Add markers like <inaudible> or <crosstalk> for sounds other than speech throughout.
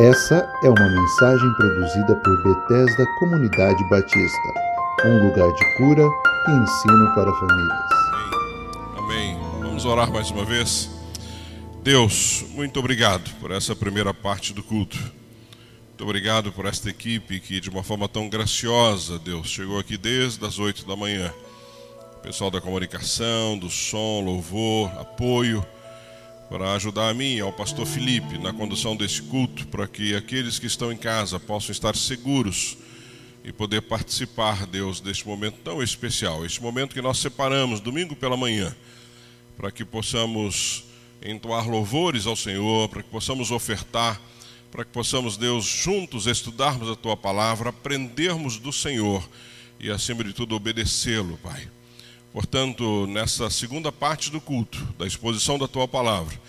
Essa é uma mensagem produzida por Bethesda Comunidade Batista, um lugar de cura e ensino para famílias. Amém. Vamos orar mais uma vez. Deus, muito obrigado por essa primeira parte do culto. Muito obrigado por esta equipe que, de uma forma tão graciosa, Deus, chegou aqui desde as oito da manhã. Pessoal da comunicação, do som, louvor, apoio para ajudar a mim e ao pastor Felipe na condução desse culto, para que aqueles que estão em casa possam estar seguros e poder participar, Deus, deste momento tão especial, este momento que nós separamos domingo pela manhã, para que possamos entoar louvores ao Senhor, para que possamos ofertar, para que possamos, Deus, juntos estudarmos a tua palavra, aprendermos do Senhor e, acima de tudo, obedecê-lo, Pai. Portanto, nessa segunda parte do culto, da exposição da tua palavra,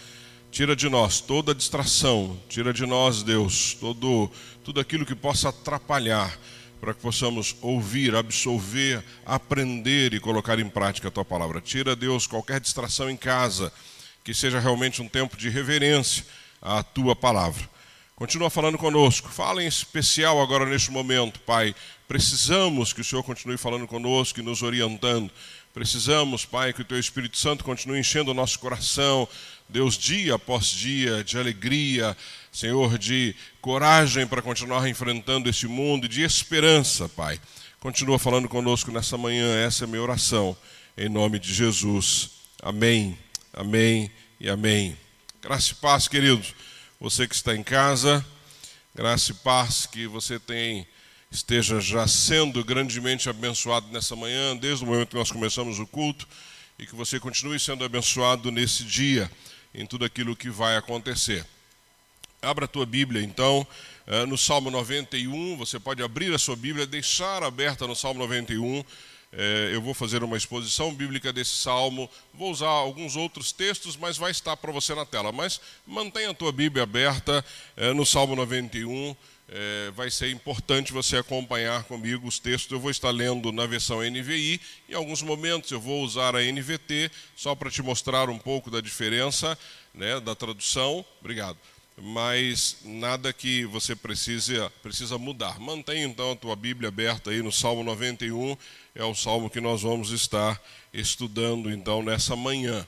tira de nós toda distração, tira de nós, Deus, todo, tudo aquilo que possa atrapalhar, para que possamos ouvir, absolver, aprender e colocar em prática a tua palavra. Tira, Deus, qualquer distração em casa, que seja realmente um tempo de reverência à tua palavra. Continua falando conosco. Fala em especial agora neste momento, Pai. Precisamos que o Senhor continue falando conosco e nos orientando. Precisamos, Pai, que o Teu Espírito Santo continue enchendo o nosso coração, Deus, dia após dia, de alegria, Senhor, de coragem para continuar enfrentando este mundo e de esperança, Pai. Continua falando conosco nessa manhã, essa é a minha oração, em nome de Jesus. Amém, amém e amém. Graça e paz, queridos. Você que está em casa, graça e paz que você tem esteja já sendo grandemente abençoado nessa manhã, desde o momento que nós começamos o culto, e que você continue sendo abençoado nesse dia, em tudo aquilo que vai acontecer. Abra a tua Bíblia, então, eh, no Salmo 91, você pode abrir a sua Bíblia, deixar aberta no Salmo 91. Eh, eu vou fazer uma exposição bíblica desse salmo, vou usar alguns outros textos, mas vai estar para você na tela. Mas mantenha a tua Bíblia aberta eh, no Salmo 91 é, vai ser importante você acompanhar comigo os textos. Eu vou estar lendo na versão NVI, em alguns momentos eu vou usar a NVT, só para te mostrar um pouco da diferença né, da tradução. Obrigado. Mas nada que você precise, precisa mudar. Mantenha então a tua Bíblia aberta aí no Salmo 91, é o salmo que nós vamos estar estudando então nessa manhã.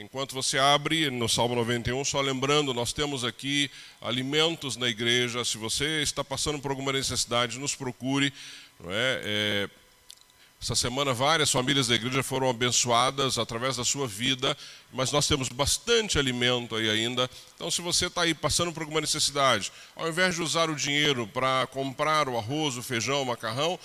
Enquanto você abre no Salmo 91, só lembrando, nós temos aqui alimentos na igreja. Se você está passando por alguma necessidade, nos procure. É? é essa semana, várias famílias da igreja foram abençoadas através da sua vida, mas nós temos bastante alimento aí ainda. Então, se você está aí passando por alguma necessidade, ao invés de usar o dinheiro para comprar o arroz, o feijão, o macarrão,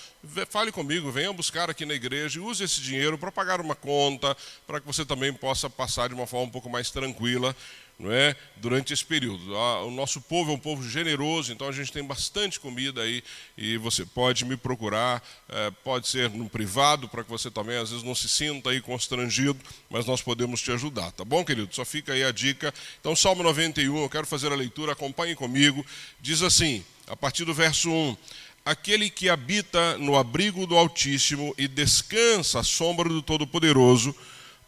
fale comigo, venha buscar aqui na igreja e use esse dinheiro para pagar uma conta, para que você também possa passar de uma forma um pouco mais tranquila não é? durante esse período. O nosso povo é um povo generoso, então a gente tem bastante comida aí e você pode me procurar, é, pode ser no privado, para que você também às vezes não se sinta aí constrangido, mas nós podemos te ajudar, tá bom, querido? Só fica aí a dica. Então, Salmo 91, eu quero fazer a leitura, acompanhe comigo. Diz assim, a partir do verso 1. Aquele que habita no abrigo do Altíssimo e descansa à sombra do Todo-Poderoso,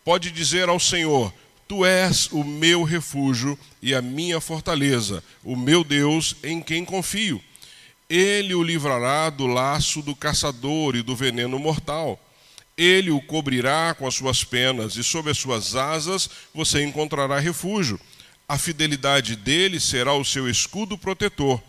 pode dizer ao Senhor: Tu és o meu refúgio e a minha fortaleza, o meu Deus em quem confio. Ele o livrará do laço do caçador e do veneno mortal. Ele o cobrirá com as suas penas e sob as suas asas você encontrará refúgio. A fidelidade dele será o seu escudo protetor.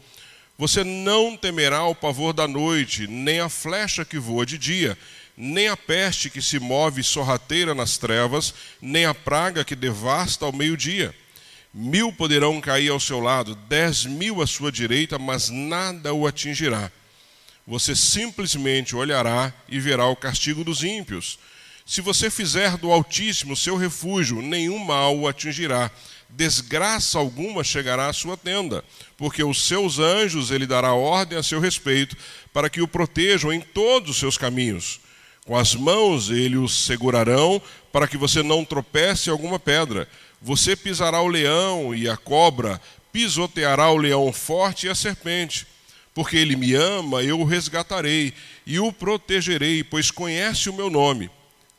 Você não temerá o pavor da noite, nem a flecha que voa de dia nem a peste que se move sorrateira nas trevas, nem a praga que devasta ao meio-dia. Mil poderão cair ao seu lado, dez mil à sua direita, mas nada o atingirá. Você simplesmente olhará e verá o castigo dos ímpios. Se você fizer do Altíssimo seu refúgio, nenhum mal o atingirá. Desgraça alguma chegará à sua tenda, porque os seus anjos ele dará ordem a seu respeito, para que o protejam em todos os seus caminhos. Com as mãos ele os segurarão, para que você não tropece alguma pedra. Você pisará o leão e a cobra, pisoteará o leão forte e a serpente. Porque ele me ama, eu o resgatarei e o protegerei, pois conhece o meu nome.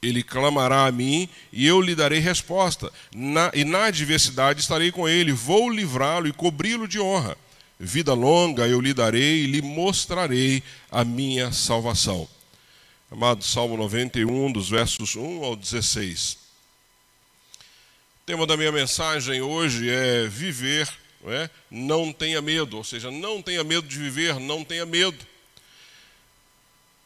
Ele clamará a mim e eu lhe darei resposta. Na, e na adversidade estarei com ele, vou livrá-lo e cobri-lo de honra. vida longa eu lhe darei e lhe mostrarei a minha salvação. Amado Salmo 91, dos versos 1 ao 16. O tema da minha mensagem hoje é viver, não, é? não tenha medo, ou seja, não tenha medo de viver, não tenha medo.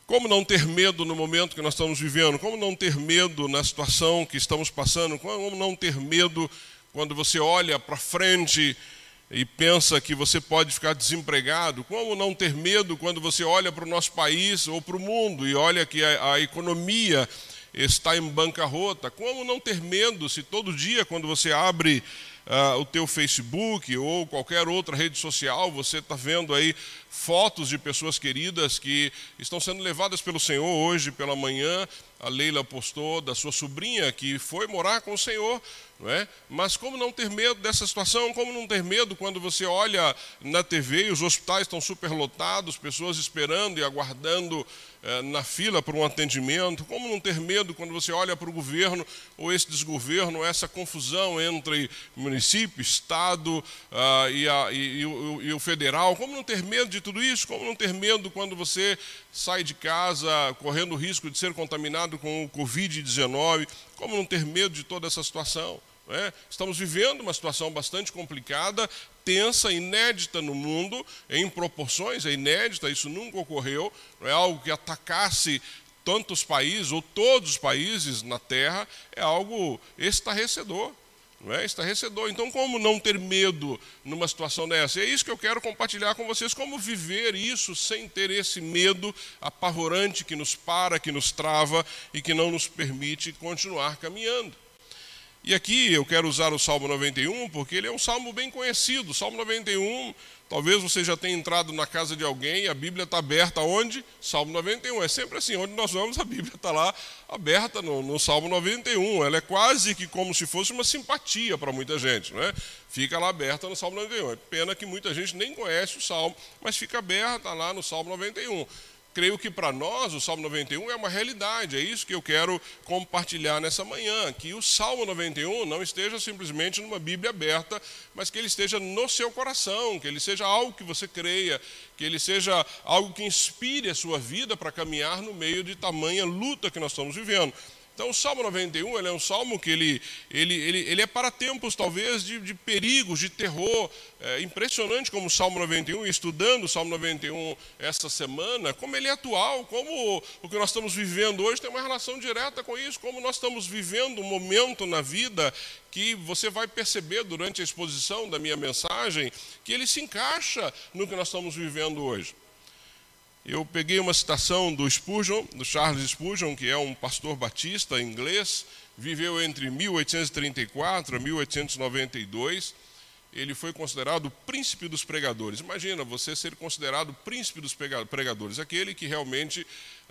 Como não ter medo no momento que nós estamos vivendo? Como não ter medo na situação que estamos passando? Como não ter medo quando você olha para frente e pensa que você pode ficar desempregado? Como não ter medo quando você olha para o nosso país ou para o mundo e olha que a, a economia está em bancarrota? Como não ter medo se todo dia, quando você abre uh, o teu Facebook ou qualquer outra rede social, você está vendo aí fotos de pessoas queridas que estão sendo levadas pelo Senhor hoje pela manhã. A Leila postou da sua sobrinha que foi morar com o Senhor, não é? Mas como não ter medo dessa situação? Como não ter medo quando você olha na TV e os hospitais estão superlotados, pessoas esperando e aguardando na fila para um atendimento? Como não ter medo quando você olha para o governo ou esse desgoverno, essa confusão entre município, estado uh, e, a, e, e, o, e o federal? Como não ter medo de tudo isso? Como não ter medo quando você sai de casa correndo o risco de ser contaminado com o Covid-19? Como não ter medo de toda essa situação? É? Estamos vivendo uma situação bastante complicada, tensa, inédita no mundo, em proporções, é inédita, isso nunca ocorreu, não é algo que atacasse tantos países ou todos os países na Terra, é algo estarrecedor. Não é? Estarrecedor. Então, como não ter medo numa situação dessa? E é isso que eu quero compartilhar com vocês, como viver isso sem ter esse medo apavorante que nos para, que nos trava e que não nos permite continuar caminhando. E aqui eu quero usar o Salmo 91 porque ele é um salmo bem conhecido. Salmo 91, talvez você já tenha entrado na casa de alguém e a Bíblia está aberta onde? Salmo 91. É sempre assim, onde nós vamos, a Bíblia está lá aberta no, no, Salmo 91. Ela é quase que como se fosse uma simpatia para muita gente, não é? Fica lá aberta no Salmo 91. É pena que muita gente nem conhece o Salmo, mas fica aberta lá no Salmo 91 creio que para nós o Salmo 91 é uma realidade, é isso que eu quero compartilhar nessa manhã, que o Salmo 91 não esteja simplesmente numa Bíblia aberta, mas que ele esteja no seu coração, que ele seja algo que você creia, que ele seja algo que inspire a sua vida para caminhar no meio de tamanha luta que nós estamos vivendo. Então, o Salmo 91 ele é um salmo que ele, ele, ele, ele é para tempos, talvez, de, de perigos, de terror. É impressionante como o Salmo 91, estudando o Salmo 91 essa semana, como ele é atual, como o que nós estamos vivendo hoje tem uma relação direta com isso, como nós estamos vivendo um momento na vida que você vai perceber durante a exposição da minha mensagem, que ele se encaixa no que nós estamos vivendo hoje. Eu peguei uma citação do Spurgeon, do Charles Spurgeon, que é um pastor batista inglês, viveu entre 1834 a 1892. Ele foi considerado o príncipe dos pregadores. Imagina você ser considerado o príncipe dos pregadores, aquele que realmente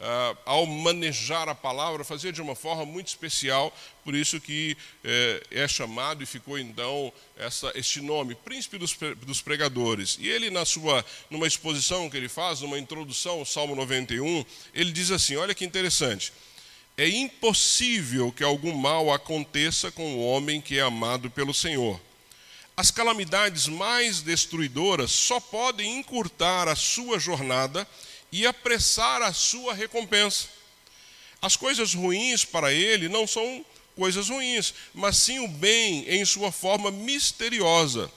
ah, ao manejar a palavra, fazia de uma forma muito especial, por isso que eh, é chamado e ficou então essa, este nome, Príncipe dos, dos Pregadores. E ele, na sua, numa exposição que ele faz, numa introdução ao Salmo 91, ele diz assim: olha que interessante. É impossível que algum mal aconteça com o homem que é amado pelo Senhor. As calamidades mais destruidoras só podem encurtar a sua jornada e apressar a sua recompensa. As coisas ruins para ele não são coisas ruins, mas sim o bem em sua forma misteriosa.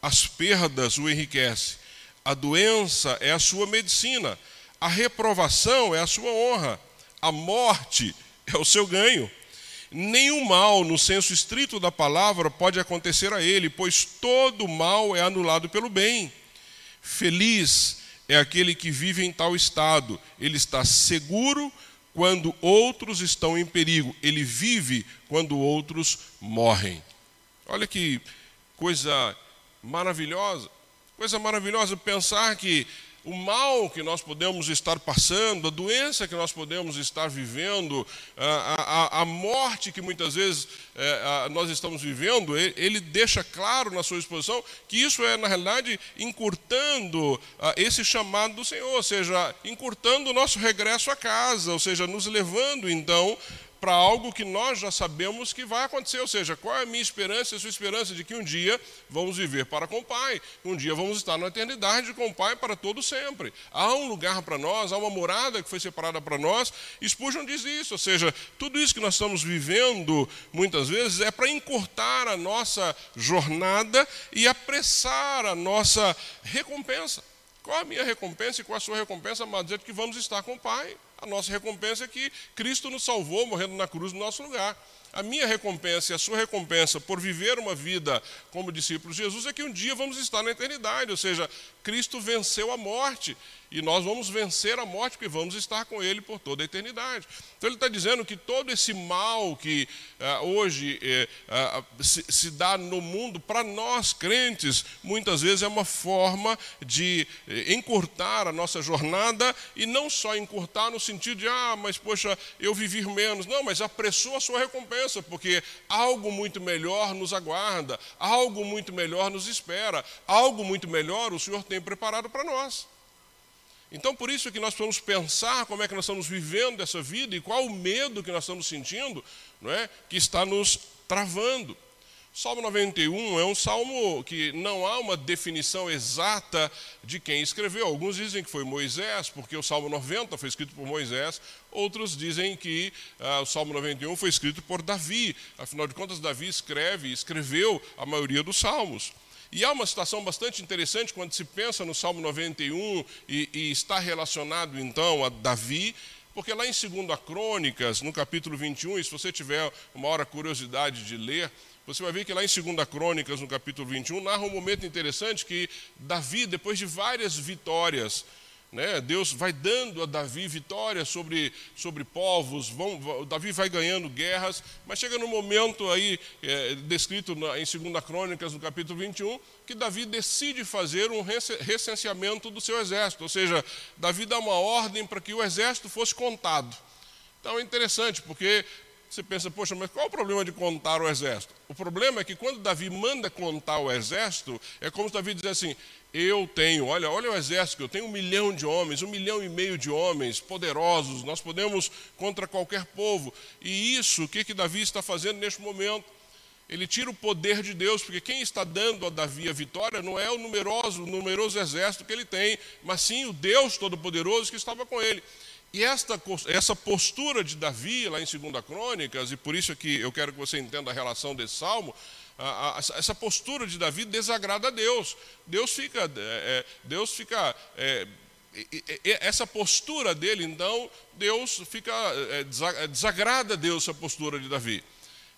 As perdas o enriquecem, a doença é a sua medicina, a reprovação é a sua honra, a morte é o seu ganho. Nenhum mal, no senso estrito da palavra, pode acontecer a ele, pois todo mal é anulado pelo bem. Feliz é aquele que vive em tal estado. Ele está seguro quando outros estão em perigo. Ele vive quando outros morrem. Olha que coisa maravilhosa. Coisa maravilhosa pensar que o mal que nós podemos estar passando, a doença que nós podemos estar vivendo, a, a, a morte que muitas vezes é, a, nós estamos vivendo, ele, ele, deixa claro na sua exposição que isso é, na realidade, encurtando esse chamado do Senhor, ou seja, encurtando o nosso regresso à casa, ou seja, nos levando então para algo que nós já sabemos que vai acontecer. Ou seja, qual é a minha esperança e a sua esperança de que um dia vamos viver para com o Pai, um dia vamos estar na eternidade com o Pai para todo sempre. Há um lugar para nós, há uma morada que foi separada para nós. Spurgeon diz isso, ou seja, tudo isso que nós estamos vivendo muitas vezes é para encurtar a nossa jornada e apressar a nossa recompensa. Qual a minha recompensa e qual a sua recompensa? Mas dizer que vamos estar com o Pai. A nossa recompensa é que Cristo nos salvou morrendo na cruz no nosso lugar. A minha recompensa e a sua recompensa por viver uma vida como discípulos de Jesus é que um dia vamos estar na eternidade, ou seja, Cristo venceu a morte e nós vamos vencer a morte, porque vamos estar com Ele por toda a eternidade. Então, ele está dizendo que todo esse mal que ah, hoje eh, ah, se, se, dá no mundo, para nós crentes, muitas vezes é uma forma de eh, encurtar a nossa jornada, e não só encurtar no sentido de, ah, mas poxa, eu vivi menos. Não, mas apressou a sua recompensa, porque algo muito melhor nos aguarda, algo muito melhor nos espera, algo muito melhor o Senhor tem preparado para nós. Então, por isso que nós precisamos pensar como é que nós estamos vivendo essa vida e qual o medo que nós estamos sentindo, não é, que está nos travando. Salmo 91 é um salmo que não há uma definição exata de quem escreveu. Alguns dizem que foi Moisés, porque o Salmo 90 foi escrito por Moisés. Outros dizem que ah, o Salmo 91 foi escrito por Davi. Afinal de contas, Davi escreve e escreveu a maioria dos salmos. E há uma situação bastante interessante quando se pensa no Salmo 91 e, e está relacionado então a Davi, porque lá em 2 Crônicas, no capítulo 21, e se você tiver uma hora curiosidade de ler, você vai ver que lá em 2 Crônicas, no capítulo 21, narra um momento interessante que Davi, depois de várias vitórias, né? Deus vai dando a Davi vitória sobre, sobre povos, vão, Davi vai ganhando guerras, mas chega no momento aí, é, descrito na, em 2 Crônicas, no capítulo 21, que Davi decide fazer um recenseamento do seu exército, ou seja, Davi dá uma ordem para que o exército fosse contado. Então é interessante, porque você pensa, poxa, mas qual o problema de contar o exército? O problema é que quando Davi manda contar o exército, é como se Davi dissesse assim: eu tenho, olha, olha o exército, eu tenho um milhão de homens, um milhão e meio de homens poderosos, nós podemos contra qualquer povo. E isso, o que, que Davi está fazendo neste momento? Ele tira o poder de Deus, porque quem está dando a Davi a vitória não é o numeroso, o numeroso exército que ele tem, mas sim o Deus Todo-Poderoso que estava com ele. E esta, essa postura de Davi, lá em 2 Crônicas, e por isso que eu quero que você entenda a relação desse salmo, a, a, essa postura de Davi desagrada a Deus. Deus fica, é, é Deus fica é, essa postura dele, então, Deus fica, é, desagrada a Deus essa postura de Davi.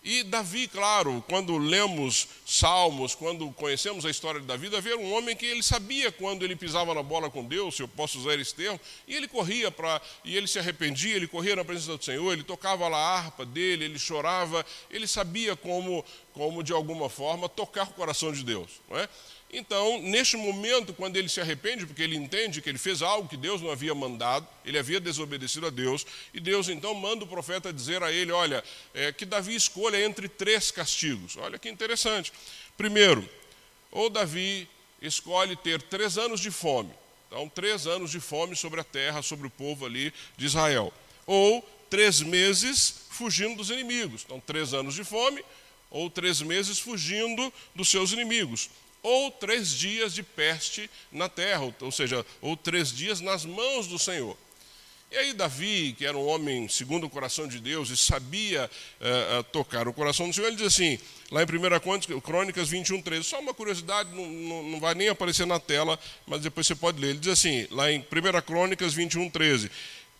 E Davi, claro, quando lemos Salmos, quando conhecemos a história de Davi, Davi era um homem que ele sabia quando ele pisava na bola com Deus, se eu posso usar esse termo, e ele corria para, e ele se arrependia, ele corria na presença do Senhor, ele tocava lá a harpa dele, ele chorava, ele sabia como, como de alguma forma tocar o coração de Deus, não é? Então, neste momento, quando ele se arrepende, porque ele entende que ele fez algo que Deus não havia mandado, ele havia desobedecido a Deus, e Deus então manda o profeta dizer a ele: Olha, é, que Davi escolha entre três castigos. Olha que interessante. Primeiro, ou Davi escolhe ter três anos de fome, então, três anos de fome sobre a terra, sobre o povo ali de Israel, ou três meses fugindo dos inimigos, então, três anos de fome, ou três meses fugindo dos seus inimigos ou três dias de peste na terra, ou seja, ou três dias nas mãos do Senhor. E aí Davi, que era um homem segundo o coração de Deus e sabia uh, tocar o coração do Senhor, ele diz assim, lá em 1 Crônicas 21, 13, só uma curiosidade, não, não, não, vai nem aparecer na tela, mas depois você pode ler. Ele diz assim, lá em 1 Crônicas 21, 13,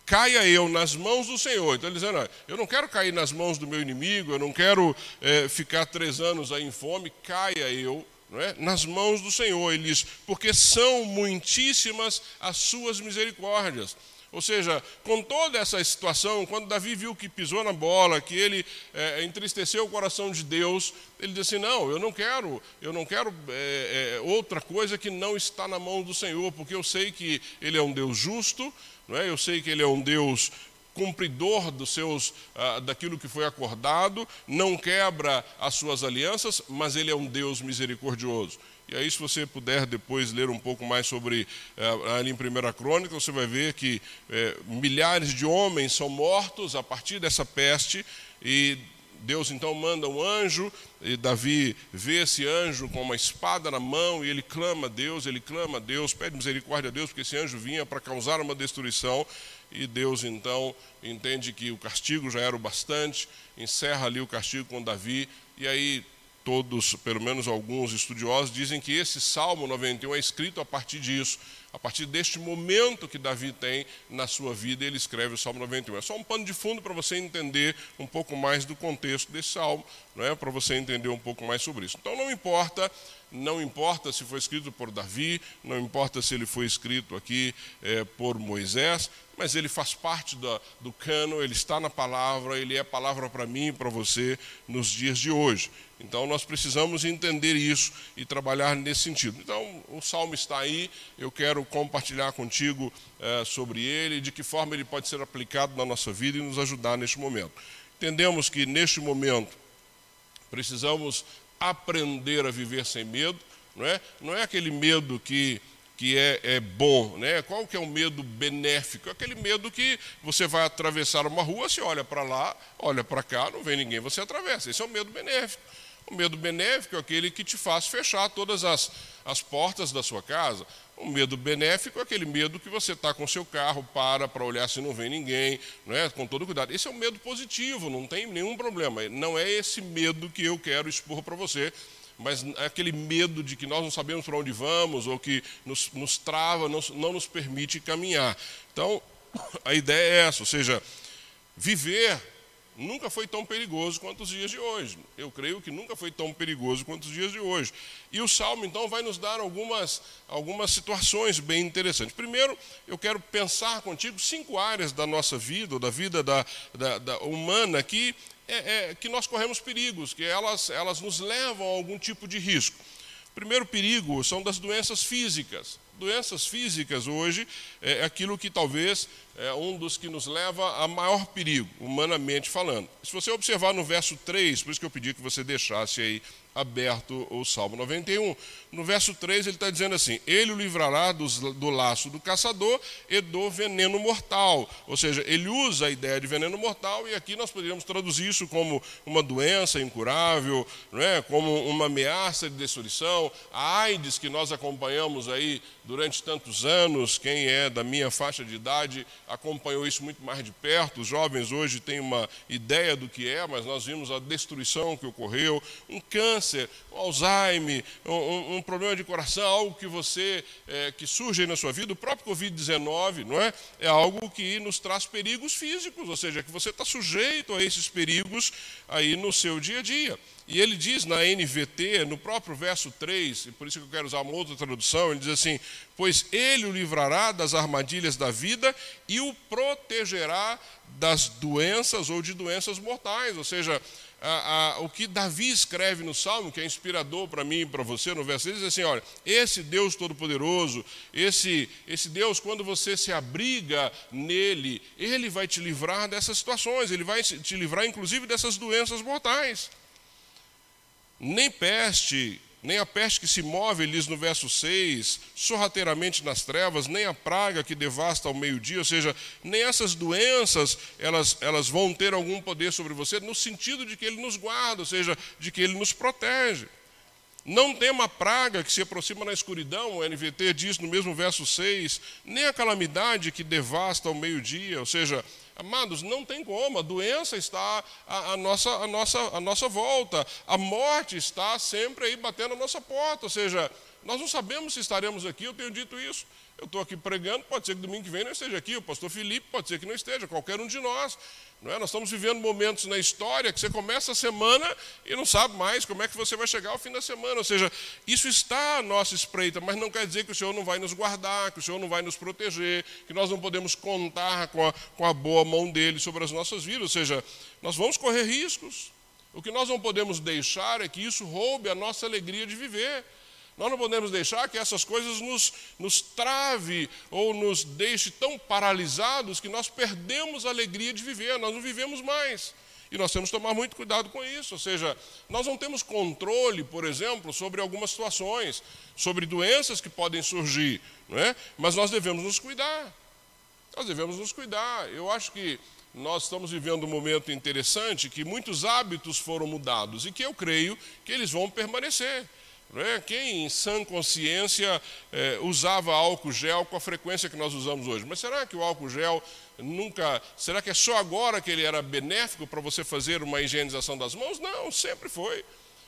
caia eu nas mãos do Senhor. Então ele dizendo, eu não quero cair nas mãos do meu inimigo, eu não quero eh, ficar três anos aí em fome, caia eu é? nas mãos do Senhor. Ele diz, porque são muitíssimas as suas misericórdias. Ou seja, com toda essa situação, quando Davi viu que pisou na bola, que ele é, entristeceu o coração de Deus, ele disse assim: não, eu não quero, eu não quero é, é, outra coisa que não está na mão do Senhor, porque eu sei que Ele é um Deus justo, não é? Eu sei que Ele é um Deus cumpridor dos seus, ah, daquilo que foi acordado, não quebra as suas alianças, mas ele é um Deus misericordioso. E aí, se você puder depois ler um pouco mais sobre eh, ali em Primeira Crônica, você vai ver que eh, milhares de homens são mortos a partir dessa peste e Deus então manda um anjo, e Davi vê esse anjo com uma espada na mão, e ele clama a Deus, ele clama a Deus, pede misericórdia a Deus, porque esse anjo vinha para causar uma destruição, e Deus então entende que o castigo já era o bastante, encerra ali o castigo com Davi, e aí todos, pelo menos alguns estudiosos, dizem que esse Salmo 91 é escrito a partir disso, a partir deste momento que Davi tem na sua vida, ele escreve o Salmo 91. É só um pano de fundo para você entender um pouco mais do contexto desse salmo, não é? para você entender um pouco mais sobre isso. Então não importa não importa se foi escrito por Davi, não importa se ele foi escrito aqui é, por Moisés, mas ele faz parte da, do cano, ele está na palavra, ele é palavra para mim e para você nos dias de hoje. Então nós precisamos entender isso e trabalhar nesse sentido. Então o salmo está aí, eu quero compartilhar contigo é, sobre ele, de que forma ele pode ser aplicado na nossa vida e nos ajudar neste momento. Entendemos que neste momento precisamos aprender a viver sem medo, não é? Não é aquele medo que que é, é, bom, né? Qual que é o medo benéfico? Aquele medo que você vai atravessar uma rua, você olha para lá, olha para cá, não vem ninguém, você atravessa. Esse é o medo benéfico. O medo benéfico é aquele que te faz fechar todas as, as portas da sua casa. O medo benéfico é aquele medo que você está com seu carro, para para olhar se não vem ninguém, não é? com todo cuidado. Esse é um medo positivo, não tem nenhum problema. Não é esse medo que eu quero expor para você, mas é aquele medo de que nós não sabemos para onde vamos, ou que nos, nos trava, não nos permite caminhar. Então, <coughs> a ideia é essa, ou seja, viver nunca foi tão perigoso quanto os dias de hoje. Eu creio que nunca foi tão perigoso quanto os dias de hoje. E o Salmo, então, vai nos dar algumas, algumas situações bem interessantes. Primeiro, eu quero pensar contigo cinco áreas da nossa vida, ou da vida da, da, da humana, que é, é, que nós corremos perigos, que elas, elas nos levam a algum tipo de risco. Primeiro perigo são das doenças físicas. Doenças físicas hoje é aquilo que talvez é um dos que nos leva a maior perigo, humanamente falando. Se você observar no verso 3, por isso que eu pedi que você deixasse aí aberto o Salmo 91. No verso 3 ele está dizendo assim: Ele o livrará dos, do laço do caçador e do veneno mortal. Ou seja, ele usa a ideia de veneno mortal, e aqui nós poderíamos traduzir isso como uma doença incurável, não é? como uma ameaça de destruição. A AIDS que nós acompanhamos aí durante tantos anos, quem é da minha faixa de idade acompanhou isso muito mais de perto. Os jovens hoje têm uma ideia do que é, mas nós vimos a destruição que ocorreu, um câncer um Alzheimer, um, um, problema de coração, algo que você é, que surge na sua vida, o próprio Covid-19, não é? É algo que nos traz perigos físicos, ou seja, que você está sujeito a esses perigos aí no seu dia a dia. E ele diz na NVT, no próprio verso 3, e por isso que eu quero usar uma outra tradução, ele diz assim: Pois ele o livrará das armadilhas da vida e o protegerá das doenças ou de doenças mortais. Ou seja, a, a, o que Davi escreve no Salmo, que é inspirador para mim e para você, no verso 6, diz assim: olha, esse Deus Todo-Poderoso, esse, esse Deus, quando você se abriga nele, ele vai te livrar dessas situações, ele vai te livrar inclusive dessas doenças mortais. Nem peste, nem a peste que se move, diz no verso 6, sorrateiramente nas trevas, nem a praga que devasta ao meio-dia, ou seja, nem essas doenças, elas, elas vão ter algum poder sobre você, no sentido de que ele nos guarda, ou seja, de que ele nos protege. Não tem uma praga que se aproxima na escuridão, o NVT diz no mesmo verso 6, nem a calamidade que devasta ao meio-dia, ou seja, Amados, não tem como, a doença está à, nossa, à, nossa, à nossa volta, a morte está sempre aí batendo a nossa porta, ou seja, nós não sabemos se estaremos aqui, eu tenho dito isso. Eu estou aqui pregando, pode ser que domingo que vem não esteja aqui, o pastor Felipe pode ser que não esteja, qualquer um de nós. Não é? Nós estamos vivendo momentos na história que você começa a semana e não sabe mais como é que você vai chegar ao fim da semana. Ou seja, isso está à nossa espreita, mas não quer dizer que o Senhor não vai nos guardar, que o Senhor não vai nos proteger, que nós não podemos contar com a, com a boa mão dele sobre as nossas vidas. Ou seja, nós vamos correr riscos. O que nós não podemos deixar é que isso roube a nossa alegria de viver. Nós não podemos deixar que essas coisas nos, nos trave ou nos deixe tão paralisados que nós perdemos a alegria de viver, nós não vivemos mais. E nós temos que tomar muito cuidado com isso. Ou seja, nós não temos controle, por exemplo, sobre algumas situações, sobre doenças que podem surgir, não é? mas nós devemos nos cuidar. Nós devemos nos cuidar. Eu acho que nós estamos vivendo um momento interessante que muitos hábitos foram mudados e que eu creio que eles vão permanecer. É? Quem em sã consciência é, usava álcool gel com a frequência que nós usamos hoje? Mas será que o álcool gel nunca. Será que é só agora que ele era benéfico para você fazer uma higienização das mãos? Não, sempre foi.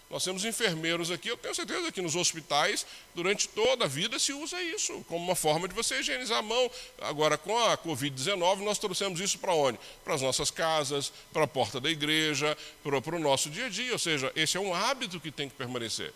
Nós temos enfermeiros aqui, eu tenho certeza que nos hospitais, durante toda a vida, se usa isso como uma forma de você higienizar a mão. Agora, com a Covid-19, nós trouxemos isso para onde? Para as nossas casas, para a porta da igreja, para o nosso dia a dia. Ou seja, esse é um hábito que tem que permanecer.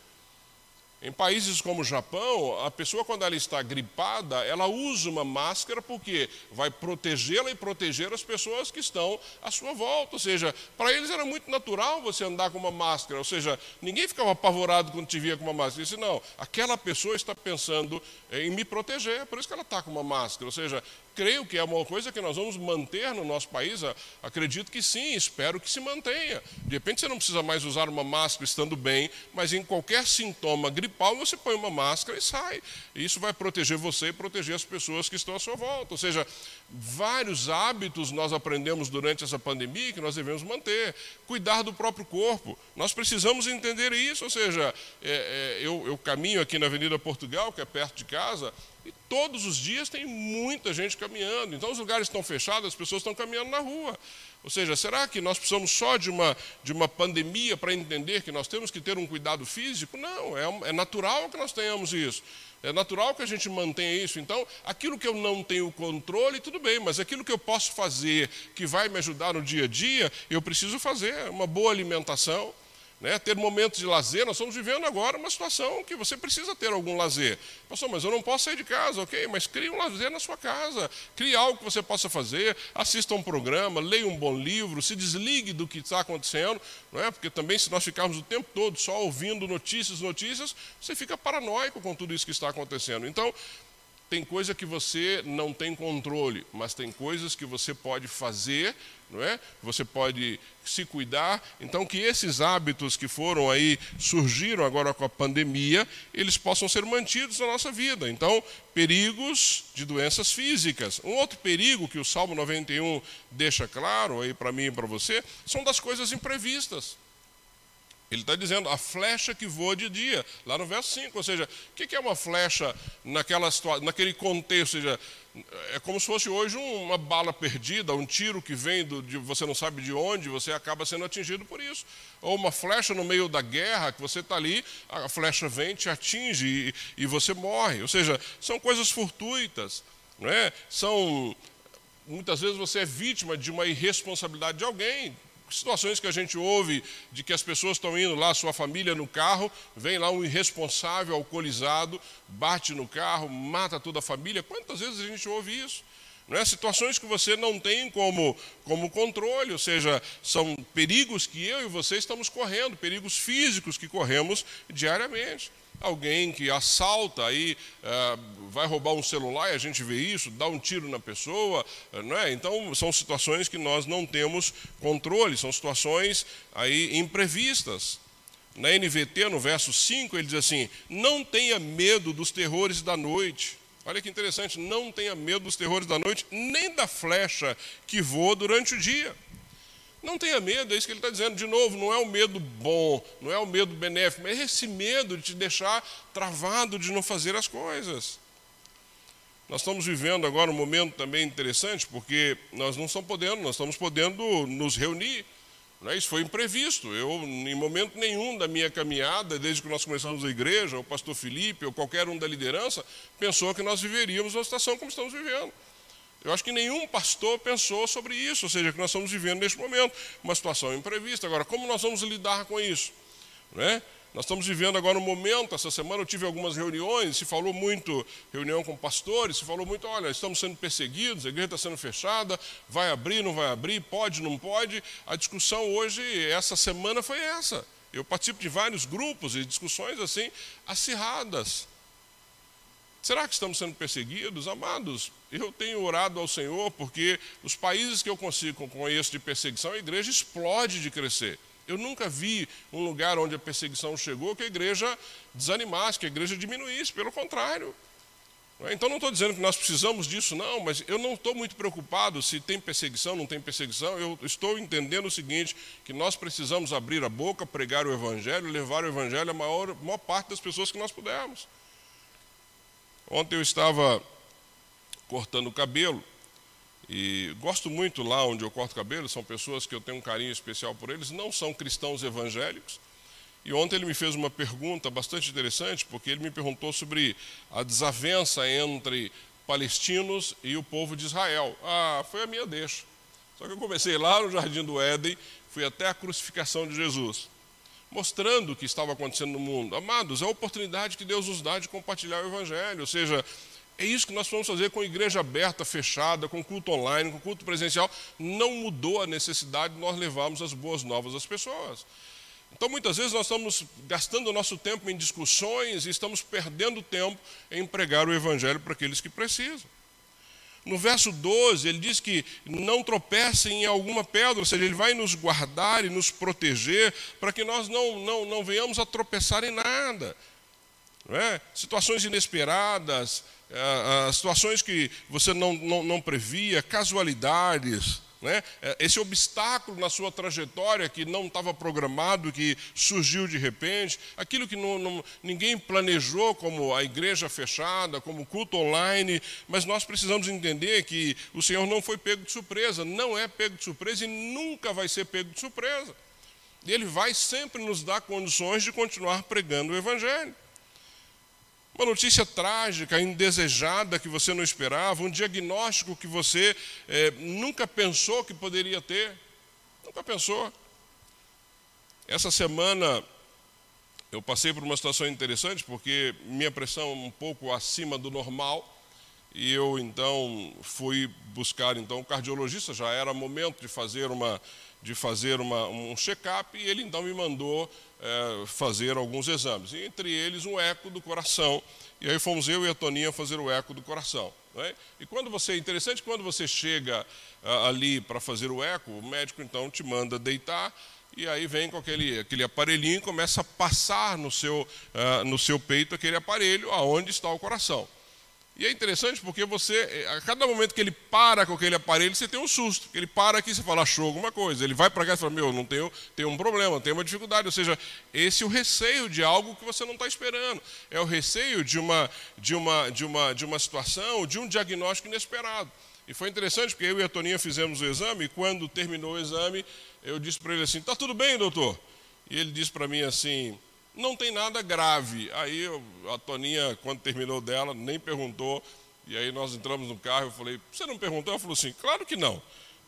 Em países como o Japão, a pessoa, quando ela está gripada, ela usa uma máscara porque vai protegê-la e proteger as pessoas que estão à sua volta. Ou seja, para eles era muito natural você andar com uma máscara. Ou seja, ninguém ficava apavorado quando te via com uma máscara. Disse, não, aquela pessoa está pensando em me proteger, é por isso que ela está com uma máscara. Ou seja, creio que é uma coisa que nós vamos manter no nosso país. Acredito que sim, espero que se mantenha. De repente você não precisa mais usar uma máscara estando bem, mas em qualquer sintoma gripal você põe uma máscara e sai. Isso vai proteger você e proteger as pessoas que estão à sua volta. Ou seja, vários hábitos nós aprendemos durante essa pandemia que nós devemos manter. Cuidar do próprio corpo. Nós precisamos entender isso. Ou seja, é, é, eu, eu caminho aqui na Avenida Portugal, que é perto de casa, e todos os dias tem muita gente caminhando. Então os lugares estão fechados, as pessoas estão caminhando na rua. Ou seja, será que nós precisamos só de uma, de uma pandemia para entender que nós temos que ter um cuidado físico? Não, é, é natural que nós tenhamos isso. É natural que a gente mantenha isso. Então, aquilo que eu não tenho controle, tudo bem, mas aquilo que eu posso fazer, que vai me ajudar no dia a dia, eu preciso fazer. Uma boa alimentação, né, ter momentos de lazer. Nós estamos vivendo agora uma situação que você precisa ter algum lazer. Pastor, mas eu não posso sair de casa, ok? Mas crie um lazer na sua casa. Crie algo que você possa fazer. Assista um programa, leia um bom livro, se desligue do que está acontecendo. Não é? Porque também, se nós ficarmos o tempo todo só ouvindo notícias, notícias, você fica paranoico com tudo isso que está acontecendo. Então, tem coisa que você não tem controle, mas tem coisas que você pode fazer, não é? Você pode se cuidar. Então que esses hábitos que foram aí surgiram agora com a pandemia, eles possam ser mantidos na nossa vida. Então, perigos de doenças físicas. Um outro perigo que o Salmo 91 deixa claro aí para mim e para você, são das coisas imprevistas. Ele está dizendo a flecha que voa de dia, lá no verso 5. Ou seja, o que é uma flecha naquela naquele contexto? Ou seja, é como se fosse hoje uma bala perdida, um tiro que vem do, de você não sabe de onde, você acaba sendo atingido por isso. Ou uma flecha no meio da guerra, que você está ali, a flecha vem, te atinge e, e você morre. Ou seja, são coisas fortuitas, não é? São muitas vezes você é vítima de uma irresponsabilidade de alguém, situações que a gente ouve de que as pessoas estão indo lá, sua família no carro, vem lá um irresponsável alcoolizado, bate no carro, mata toda a família. Quantas vezes a gente ouve isso? Não é? Situações que você não tem como, como controle, ou seja, são perigos que eu e você estamos correndo, perigos físicos que corremos diariamente alguém que assalta aí, é, vai roubar um celular e a gente vê isso, dá um tiro na pessoa, é, não é? Então são situações que nós não temos controle, são situações aí imprevistas. Na NVT, no verso 5, ele diz assim: Não tenha medo dos terrores da noite. Olha que interessante, não tenha medo dos terrores da noite, nem da flecha que voa durante o dia. Não tenha medo, é isso que ele está dizendo. De novo, não é o medo bom, não é o medo benéfico, mas é esse medo de te deixar travado de não fazer as coisas. Nós estamos vivendo agora um momento também interessante, porque nós não estamos podendo, nós estamos podendo nos reunir. É? Isso foi imprevisto. Eu, em momento nenhum da minha caminhada, desde que nós começamos a igreja, o pastor Felipe ou qualquer um da liderança, pensou que nós viveríamos uma situação como estamos vivendo. Eu acho que nenhum pastor pensou sobre isso, ou seja, que nós estamos vivendo neste momento, uma situação imprevista. Agora, como nós vamos lidar com isso? Né? Nós estamos vivendo agora um momento, essa semana eu tive algumas reuniões, se falou muito, reunião com pastores, se falou muito, olha, estamos sendo perseguidos, a igreja está sendo fechada, vai abrir, não vai abrir, pode, não pode. A discussão hoje, essa semana, foi essa. Eu participo de vários grupos e discussões assim, acirradas. Será que estamos sendo perseguidos? Amados, eu tenho orado ao Senhor porque os países que eu consigo conheço de perseguição, a igreja explode de crescer. Eu nunca vi um lugar onde a perseguição chegou que a igreja desanimasse, que a igreja diminuísse, pelo contrário. É? Então não estou dizendo que nós precisamos disso, não, mas eu não estou muito preocupado se tem perseguição, não tem perseguição. Eu estou entendendo o seguinte: que nós precisamos abrir a boca, pregar o Evangelho, levar o Evangelho à maior, maior parte das pessoas que nós pudermos. Ontem eu estava cortando o cabelo e gosto muito lá onde eu corto cabelo, são pessoas que eu tenho um carinho especial por eles, não são cristãos evangélicos. E ontem ele me fez uma pergunta bastante interessante, porque ele me perguntou sobre a desavença entre palestinos e o povo de Israel. Ah, foi a minha deixa. Só que eu comecei lá no Jardim do Éden, fui até a crucificação de Jesus, mostrando o que estava acontecendo no mundo. Amados, é a oportunidade que Deus nos dá de compartilhar o Evangelho, ou seja, é isso que nós vamos fazer com igreja aberta, fechada, com culto online, com culto presencial. Não mudou a necessidade de nós levarmos as boas novas às pessoas. Então, muitas vezes, nós estamos gastando o nosso tempo em discussões e estamos perdendo tempo em pregar o Evangelho para aqueles que precisam. No verso 12, ele diz que não tropecem em alguma pedra, ou seja, ele vai nos guardar e nos proteger para que nós não, não, não venhamos a tropeçar em nada. É? Situações inesperadas, é, é, situações que você não, não, não previa, casualidades, né? É, esse obstáculo na sua trajetória que não estava programado, que surgiu de repente, aquilo que não, não, ninguém planejou, como a igreja fechada, como culto online, mas nós precisamos entender que o Senhor não foi pego de surpresa, não é pego de surpresa e nunca vai ser pego de surpresa. Ele vai sempre nos dar condições de continuar pregando o Evangelho. Uma notícia trágica, indesejada, que você não esperava, um diagnóstico que você é, nunca pensou que poderia ter. Nunca pensou. Essa semana eu passei por uma situação interessante, porque minha pressão um pouco acima do normal, e eu então fui buscar então um cardiologista, já era momento de fazer uma de fazer uma, um check-up e ele então me mandou é, fazer alguns exames, entre eles um eco do coração. E aí fomos eu e a Toninha fazer o eco do coração. É? E quando você, é interessante quando você chega ah, ali para fazer o eco, o médico então te manda deitar e aí vem com aquele, aquele aparelhinho e começa a passar no seu, ah, no seu peito aquele aparelho aonde está o coração. E é interessante porque você, eh, a cada momento que ele para com aquele aparelho, você tem um susto. Ele para aqui, você fala, achou alguma coisa. Ele vai para cá e fala, meu, não tenho, tenho um problema, tenho uma dificuldade. Ou seja, esse é o receio de algo que você não está esperando. É o receio de uma, de, uma, de, uma, de uma situação, de um diagnóstico inesperado. E foi interessante porque eu e a Toninha fizemos o exame, e quando terminou o exame, eu disse para ele assim, está tudo bem, doutor? E ele disse para mim assim, não tem nada grave. Aí a Toninha, quando terminou dela, nem perguntou. E aí nós entramos no carro, eu falei, você não perguntou? Ela falou assim, claro que não.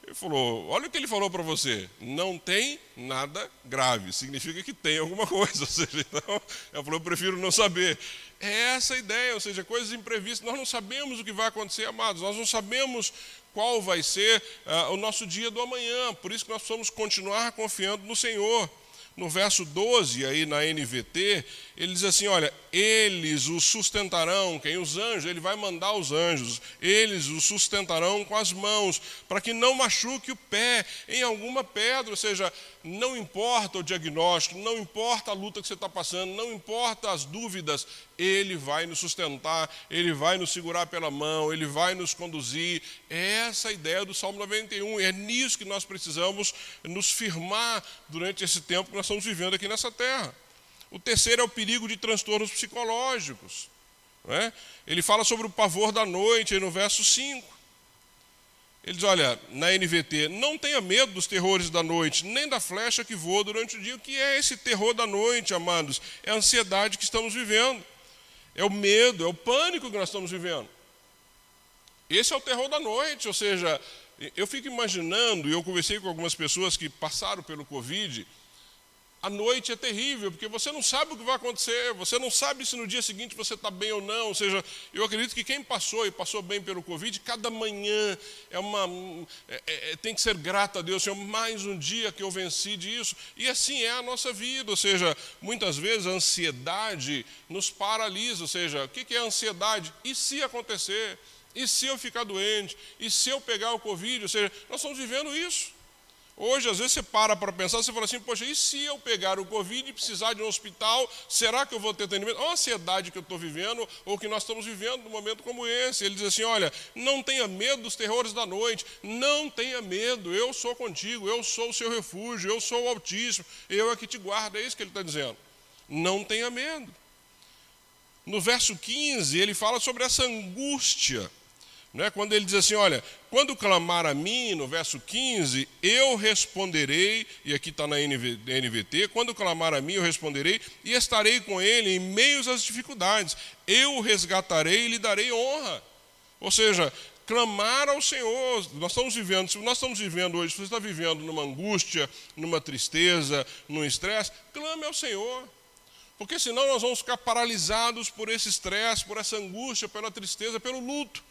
Ele falou, olha o que ele falou para você, não tem nada grave, significa que tem alguma <laughs> coisa, ou seja, então, ela falou, eu prefiro não saber. É essa a ideia, ou seja, coisas imprevistas, nós não sabemos o que vai acontecer, amados, nós não sabemos qual vai ser uh, o nosso dia do amanhã, por isso que nós precisamos continuar confiando no Senhor no verso 12, aí na NVT, ele diz assim: olha, eles o sustentarão, quem? Os anjos, ele vai mandar os anjos, eles o sustentarão com as mãos, para que não machuque o pé em alguma pedra, ou seja, não importa o diagnóstico, não importa a luta que você está passando, não importa as dúvidas, Ele vai nos sustentar, Ele vai nos segurar pela mão, Ele vai nos conduzir. É essa a ideia do Salmo 91, é nisso que nós precisamos nos firmar durante esse tempo que nós estamos vivendo aqui nessa terra. O terceiro é o perigo de transtornos psicológicos. É? Ele fala sobre o pavor da noite, no verso 5. Ele diz: olha, na NVT, não tenha medo dos terrores da noite, nem da flecha que voa durante o dia. O que é esse terror da noite, amados? É a ansiedade que estamos vivendo, é o medo, é o pânico que nós estamos vivendo. Esse é o terror da noite, ou seja, eu fico imaginando, e eu conversei com algumas pessoas que passaram pelo Covid, a noite é terrível, porque você não sabe o que vai acontecer, você não sabe se no dia seguinte você está bem ou não. Ou seja, eu acredito que quem passou e passou bem pelo Covid, cada manhã é uma, é, é, é, tem que ser grato a Deus, Senhor, mais um dia que eu venci disso. E assim é a nossa vida, ou seja, muitas vezes a ansiedade nos paralisa. Ou seja, o que é a ansiedade? E se acontecer? E se eu ficar doente? E se eu pegar o Covid? Ou seja, nós estamos vivendo isso. Hoje, às vezes, você para para pensar, você fala assim, poxa, e se eu pegar o Covid e precisar de um hospital, será que eu vou ter atendimento? Olha a ansiedade que eu estou vivendo, ou que nós estamos vivendo num momento como esse. Ele diz assim, olha, não tenha medo dos terrores da noite, não tenha medo, eu sou contigo, eu sou o seu refúgio, eu sou o Altíssimo, eu é que te guardo, é isso que ele está dizendo. Não tenha medo. No verso 15, ele fala sobre essa angústia né? Quando ele diz assim: Olha, quando clamar a mim, no verso 15, eu responderei, e aqui está na NVT: quando clamar a mim, eu responderei e estarei com ele em meio às dificuldades, eu o resgatarei e lhe darei honra. Ou seja, clamar ao Senhor. Nós estamos vivendo, se nós estamos vivendo hoje, se você está vivendo numa angústia, numa tristeza, num estresse, clame ao Senhor. Porque senão nós vamos ficar paralisados por esse estresse, por essa angústia, pela tristeza, pelo luto.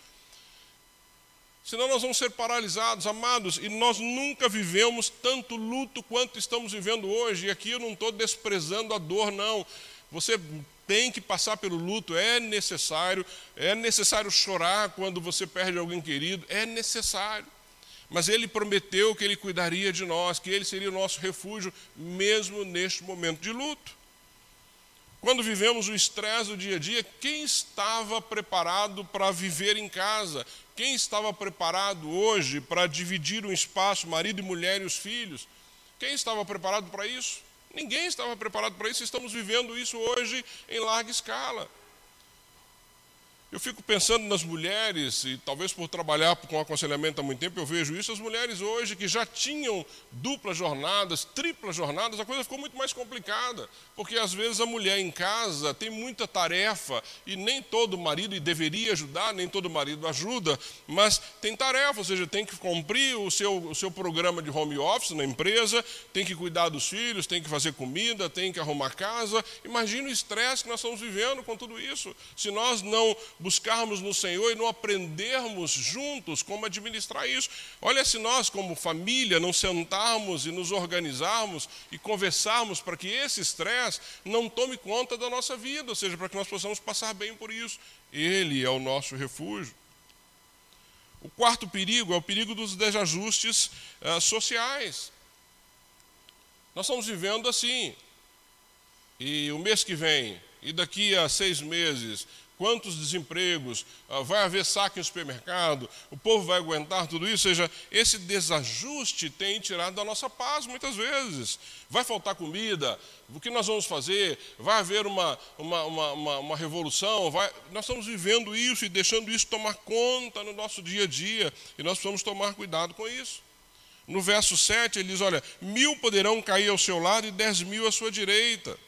Senão nós vamos ser paralisados, amados, e nós nunca vivemos tanto luto quanto estamos vivendo hoje. E aqui eu não estou desprezando a dor, não. Você tem que passar pelo luto, é necessário, é necessário chorar quando você perde alguém querido, é necessário. Mas ele prometeu que ele cuidaria de nós, que ele seria o nosso refúgio, mesmo neste momento de luto. Quando vivemos o estresse do dia a dia, quem estava preparado para viver em casa? Quem estava preparado hoje para dividir um espaço, marido e mulher e os filhos? Quem estava preparado para isso? Ninguém estava preparado para isso. Estamos vivendo isso hoje em larga escala. Eu fico pensando nas mulheres, e talvez por trabalhar com aconselhamento há muito tempo, eu vejo isso, as mulheres hoje que já tinham duplas jornadas, triplas jornadas, a coisa ficou muito mais complicada, porque às vezes a mulher em casa tem muita tarefa, e nem todo marido deveria ajudar, nem todo marido ajuda, mas tem tarefa, ou seja, tem que cumprir o seu, o seu programa de home office na empresa, tem que cuidar dos filhos, tem que fazer comida, tem que arrumar casa. Imagina o estresse que nós estamos vivendo com tudo isso. Se nós não buscarmos no Senhor e não aprendermos juntos como administrar isso. Olha, se nós, como família, não sentarmos e nos organizarmos e conversarmos para que esse estresse não tome conta da nossa vida, ou seja, para que nós possamos passar bem por isso. Ele é o nosso refúgio. O quarto perigo é o perigo dos desajustes uh, sociais. Nós estamos vivendo assim. E o mês que vem, e daqui a seis meses, quantos desempregos, ah, vai haver saque em supermercado, o povo vai aguentar tudo isso. Ou seja, esse desajuste tem tirado da nossa paz muitas vezes. Vai faltar comida, o que nós vamos fazer? Vai haver uma, uma, uma, uma, uma revolução? Vai... Nós estamos vivendo isso e deixando isso tomar conta no nosso dia a dia, e nós precisamos tomar cuidado com isso. No verso 7 ele diz: Olha, mil poderão cair ao seu lado e dez mil à sua direita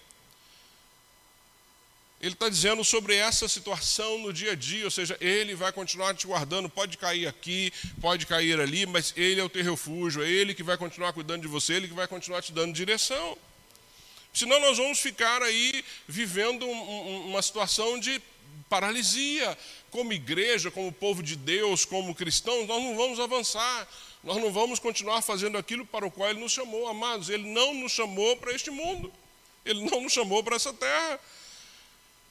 ele está dizendo sobre essa situação no dia a dia, ou seja, ele vai continuar te guardando, pode cair aqui, pode cair ali, mas ele é o teu refúgio, é ele que vai continuar cuidando de você, ele que vai continuar te dando direção. Senão nós vamos ficar aí vivendo uma situação de paralisia. Como igreja, como povo de Deus, como cristãos, nós não vamos avançar, nós não vamos continuar fazendo aquilo para o qual Ele nos chamou, amados. Ele não nos chamou para este mundo, Ele não nos chamou para essa terra.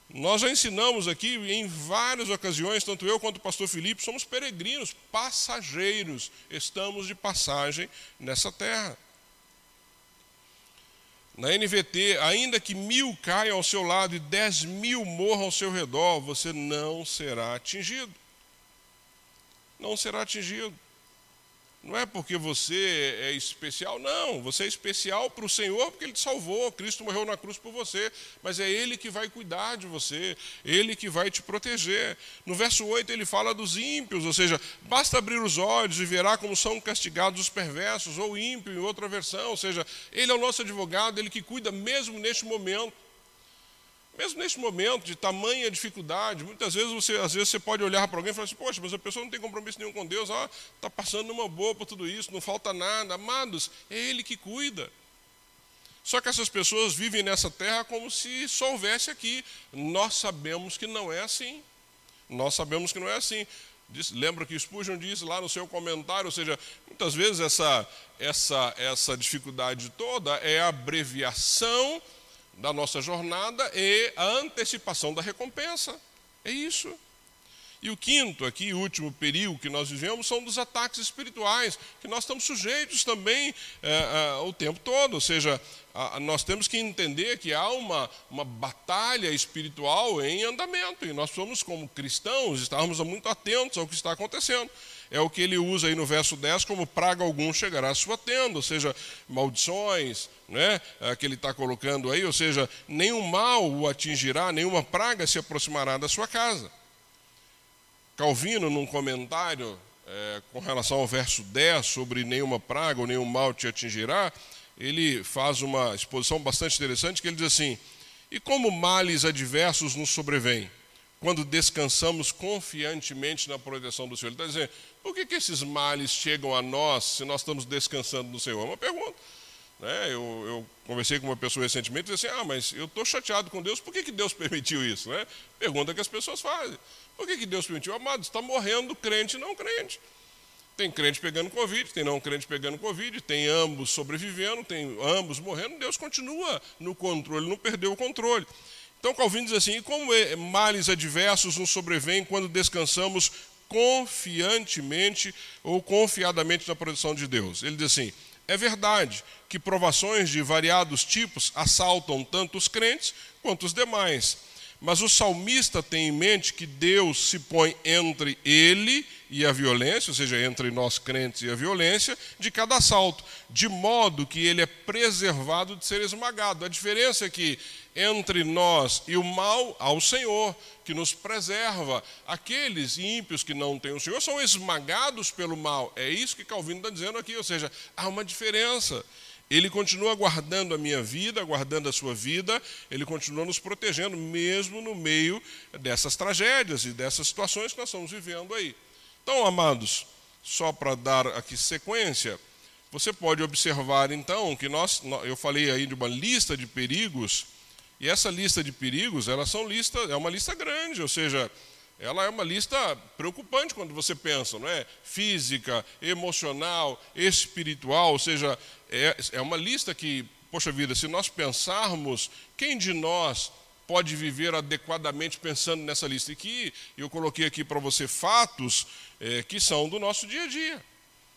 Nós já ensinamos aqui em várias ocasiões, tanto eu quanto o pastor Felipe, somos peregrinos, passageiros, estamos de passagem nessa terra. Na NVT, ainda que mil caiam ao seu lado e dez mil morram ao seu redor, você não será atingido. Não será atingido. Não é porque você é especial, não. Você é especial para o Senhor porque Ele te salvou. Cristo morreu na cruz por você. Mas é Ele que vai cuidar de você, Ele que vai te proteger. No verso 8 ele fala dos ímpios, ou seja, basta abrir os olhos e verá como são castigados os perversos, ou ímpio em outra versão. Ou seja, Ele é o nosso advogado, Ele que cuida mesmo neste momento. Mesmo neste momento de tamanha dificuldade, muitas vezes você, às vezes você pode olhar para alguém e falar assim, poxa, mas a pessoa não tem compromisso nenhum com Deus, está passando uma boa por tudo isso, não falta nada. Amados, é Ele que cuida. Só que essas pessoas vivem nessa terra como se só houvesse aqui. Nós sabemos que não é assim. Nós sabemos que não é assim. Diz, lembra que Spurgeon disse lá no seu comentário, ou seja, muitas vezes essa, essa, essa dificuldade toda é abreviação da nossa jornada e a antecipação da recompensa. É isso. E o quinto, aqui, último perigo que nós vivemos, são dos ataques espirituais, que nós estamos sujeitos também é, é, o tempo todo. Ou seja, a, nós temos que entender que há uma, uma batalha espiritual em andamento, e nós somos, como cristãos, estarmos muito atentos ao que está acontecendo. É o que ele usa aí no verso 10 como praga algum chegará à sua tenda, ou seja, maldições, né, é, que ele está colocando aí, ou seja, nenhum mal o atingirá, nenhuma praga se aproximará da sua casa. Calvino, num comentário é, com relação ao verso 10, sobre nenhuma praga ou nenhum mal te atingirá, ele faz uma exposição bastante interessante, que ele diz assim, e como males adversos nos sobrevêm, quando descansamos confiantemente na proteção do Senhor. Ele está dizendo, por que, que esses males chegam a nós se nós estamos descansando no Senhor? É uma pergunta. Né? Eu, eu, conversei com uma pessoa recentemente e disse assim, ah, mas eu estou chateado com Deus, por que, que Deus <laughs> permitiu isso? Né? Pergunta que as pessoas fazem. Por que, que Deus permitiu? Amado, está morrendo crente e não crente. Tem crente pegando Covid, tem não crente pegando Covid, tem ambos sobrevivendo, tem ambos morrendo. Deus continua no controle, não perdeu o controle. Então Calvino diz assim: e como é, males adversos nos sobrevêm quando descansamos confiantemente ou confiadamente na proteção de Deus? Ele diz assim: é verdade que provações de variados tipos assaltam tanto os crentes quanto os demais. Mas o salmista tem em mente que Deus se põe entre ele e a violência, ou seja, entre nós crentes e a violência, de cada assalto, de modo que ele é preservado de ser esmagado. A diferença é que entre nós e o mal há o Senhor, que nos preserva. Aqueles ímpios que não têm o Senhor são esmagados pelo mal. É isso que Calvino está dizendo aqui, ou seja, há uma diferença. Ele continua guardando a minha vida, guardando a sua vida, ele continua nos protegendo, mesmo no meio dessas tragédias e dessas situações que nós estamos vivendo aí. Então, amados, só para dar aqui sequência, você pode observar então que nós, eu falei aí de uma lista de perigos, e essa lista de perigos, elas são lista, é uma lista grande, ou seja, ela é uma lista preocupante quando você pensa, não é? Física, emocional, espiritual, ou seja, é, é uma lista que, poxa vida, se nós pensarmos, quem de nós pode viver adequadamente pensando nessa lista? E que eu coloquei aqui para você fatos é, que são do nosso dia a dia.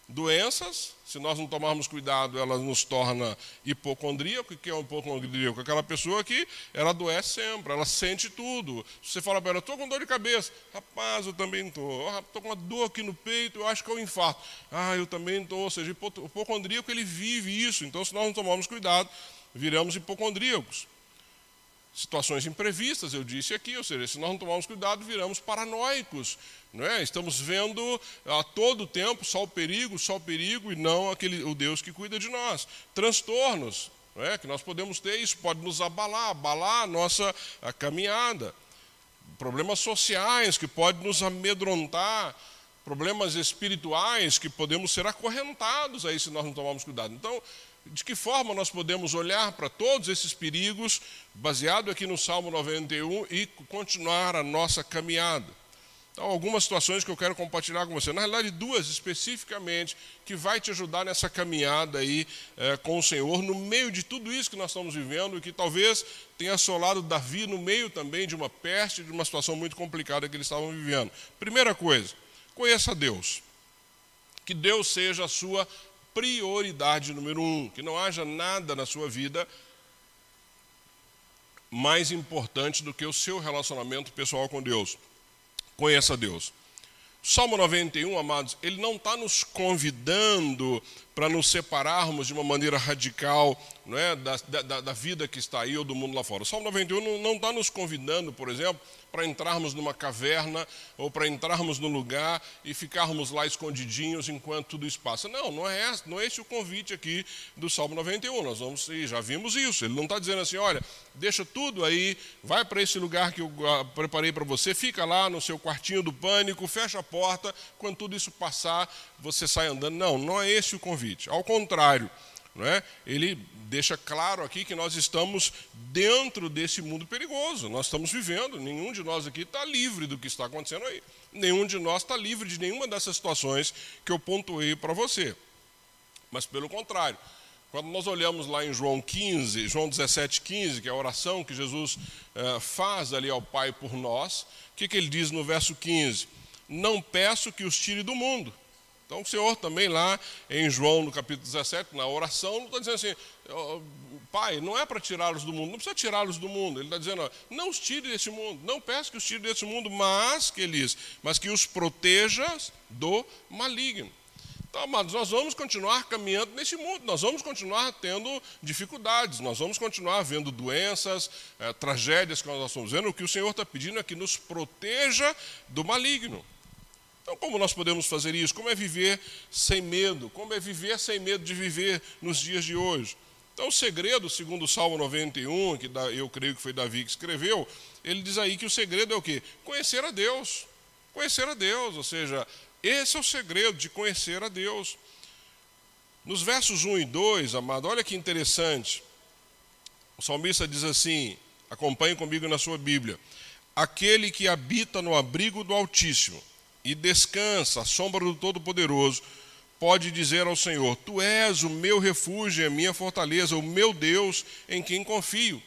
Doenças, se nós não tomarmos cuidado, ela nos torna hipocondríaco. O que é um hipocondríaco? Aquela pessoa que ela adoece sempre, ela sente tudo. Você fala para ela, estou com dor de cabeça. Rapaz, eu também estou. Estou com uma dor aqui no peito, eu acho que é um infarto. Ah, eu também estou. Ou seja, o hipocondríaco, ele vive isso. Então, se nós não tomarmos cuidado, viramos hipocondríacos situações imprevistas, eu disse aqui, ou seja, se nós não tomarmos cuidado, viramos paranoicos. Não é? Estamos vendo a todo tempo só o perigo, só o perigo, e não aquele, o Deus que cuida de nós. Transtornos não é? que nós podemos ter, isso pode nos abalar, abalar a nossa a caminhada. Problemas sociais que podem nos amedrontar, problemas espirituais que podemos ser acorrentados aí se nós não tomarmos cuidado. Então, de que forma nós podemos olhar para todos esses perigos, baseado aqui no Salmo 91, e continuar a nossa caminhada? Então, algumas situações que eu quero compartilhar com você. Na realidade, duas especificamente, que vai te ajudar nessa caminhada aí é, com o Senhor, no meio de tudo isso que nós estamos vivendo, e que talvez tenha assolado Davi no meio também de uma peste, de uma situação muito complicada que eles estavam vivendo. Primeira coisa, conheça Deus. Que Deus seja a sua prioridade número um, que não haja nada na sua vida mais importante do que o seu relacionamento pessoal com Deus. Conheça Deus. Salmo 91, amados, ele não está nos convidando para nos separarmos de uma maneira radical não é, da, da, da, vida que está aí ou do mundo lá fora. O Salmo 91 não está nos convidando, por exemplo, para entrarmos numa caverna ou para entrarmos no lugar e ficarmos lá escondidinhos enquanto tudo isso passa. Não, não é, esse, não é esse o convite aqui do Salmo 91. Nós vamos, já vimos isso. Ele não está dizendo assim, olha, deixa tudo aí, vai para esse lugar que eu ah, preparei para você, fica lá no seu quartinho do pânico, fecha a porta, quando tudo isso passar, você sai andando. Não, não é esse o convite. Ao contrário, não é? ele deixa claro aqui que nós estamos dentro desse mundo perigoso. Nós estamos vivendo, nenhum de nós aqui está livre do que está acontecendo aí. Nenhum de nós está livre de nenhuma dessas situações que eu pontuei para você. Mas pelo contrário, quando nós olhamos lá em João 15, João 17, 15, que é a oração que Jesus eh, faz ali ao Pai por nós, o que, que ele diz no verso 15? Não peço que os tire do mundo. Então o Senhor também lá em João, no capítulo 17, na oração, não está dizendo assim, Pai, não é para tirá-los do mundo, não precisa tirá-los do mundo. Ele está dizendo, não os tire desse mundo, não peço que os tire desse mundo, mas que eles, mas que os proteja do maligno. Então, amados, nós vamos continuar caminhando nesse mundo, nós vamos continuar tendo dificuldades, nós vamos continuar vendo doenças, é, tragédias que nós estamos vendo. O que o Senhor está pedindo é que nos proteja do maligno. Então, como nós podemos fazer isso? Como é viver sem medo? Como é viver sem medo de viver nos dias de hoje? Então, o segredo, segundo o Salmo 91, que eu creio que foi Davi que escreveu, ele diz aí que o segredo é o quê? Conhecer a Deus. Conhecer a Deus, ou seja, esse é o segredo de conhecer a Deus. Nos versos 1 e 2, amado, olha que interessante. O salmista diz assim: acompanhe comigo na sua Bíblia. Aquele que habita no abrigo do Altíssimo e descansa à sombra do Todo-Poderoso, pode dizer ao Senhor: Tu és o meu refúgio, a minha fortaleza, o meu Deus em quem confio.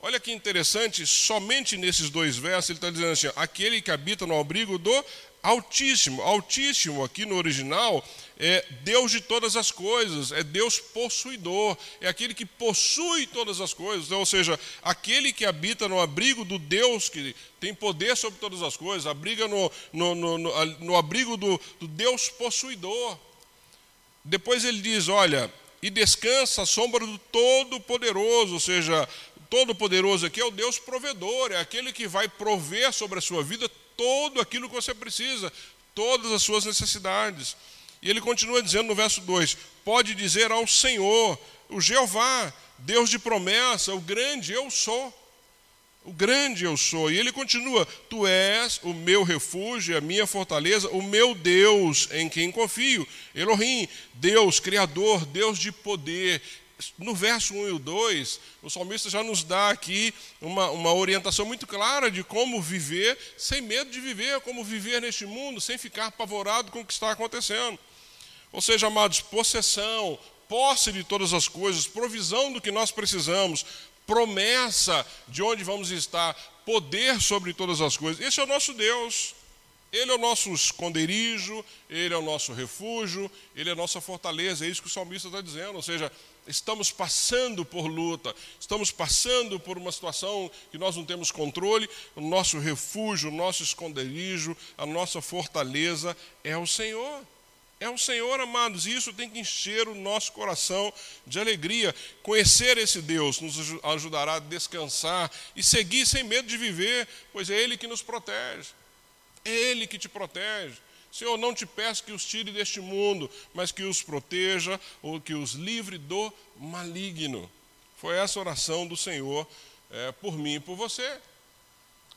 Olha que interessante, somente nesses dois versos ele está dizendo assim: aquele que habita no abrigo do Altíssimo. Altíssimo, aqui no original, é Deus de todas as coisas, é Deus possuidor, é aquele que possui todas as coisas, ou seja, aquele que habita no abrigo do Deus que tem poder sobre todas as coisas, abriga no, no, no, no, no abrigo do, do Deus possuidor. Depois ele diz: olha, e descansa à sombra do Todo-Poderoso, ou seja, Todo-Poderoso aqui é o Deus provedor, é aquele que vai prover sobre a sua vida todo aquilo que você precisa, todas as suas necessidades. E ele continua dizendo no verso 2: Pode dizer ao Senhor, o Jeová, Deus de promessa, o grande eu sou. O grande eu sou. E ele continua: Tu és o meu refúgio, a minha fortaleza, o meu Deus em quem confio. Elohim, Deus, Criador, Deus de poder, no verso 1 e 2, o salmista já nos dá aqui uma, uma orientação muito clara de como viver sem medo de viver, como viver neste mundo sem ficar apavorado com o que está acontecendo. Ou seja, amados, possessão, posse de todas as coisas, provisão do que nós precisamos, promessa de onde vamos estar, poder sobre todas as coisas. Esse é o nosso Deus. Ele é o nosso esconderijo, ele é o nosso refúgio, ele é a nossa fortaleza. É isso que o salmista está dizendo. Ou seja, estamos passando por luta, estamos passando por uma situação que nós não temos controle, o nosso refúgio, o nosso esconderijo, a nossa fortaleza é o Senhor. É o Senhor, amados, e isso tem que encher o nosso coração de alegria. Conhecer esse Deus nos ajudará a descansar e seguir sem medo de viver, pois é Ele que nos protege. É Ele que te protege. Senhor, não te peço que os tire deste mundo, mas que os proteja ou que os livre do maligno. Foi essa oração do Senhor é, por mim e por você.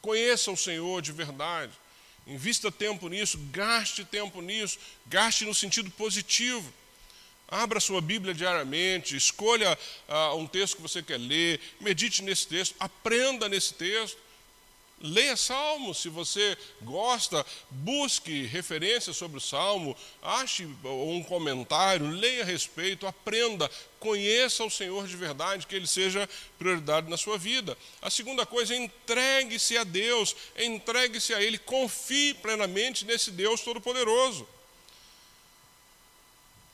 Conheça o Senhor de verdade. Invista tempo nisso, gaste tempo nisso, gaste no sentido positivo. Abra sua Bíblia diariamente, escolha uh, um texto que você quer ler, medite nesse texto, aprenda nesse texto. Leia Salmo, se você gosta, busque referências sobre o Salmo, ache um comentário, leia a respeito, aprenda, conheça o Senhor de verdade, que Ele seja prioridade na sua vida. A segunda coisa entregue-se a Deus, entregue-se a Ele, confie plenamente nesse Deus Todo-Poderoso.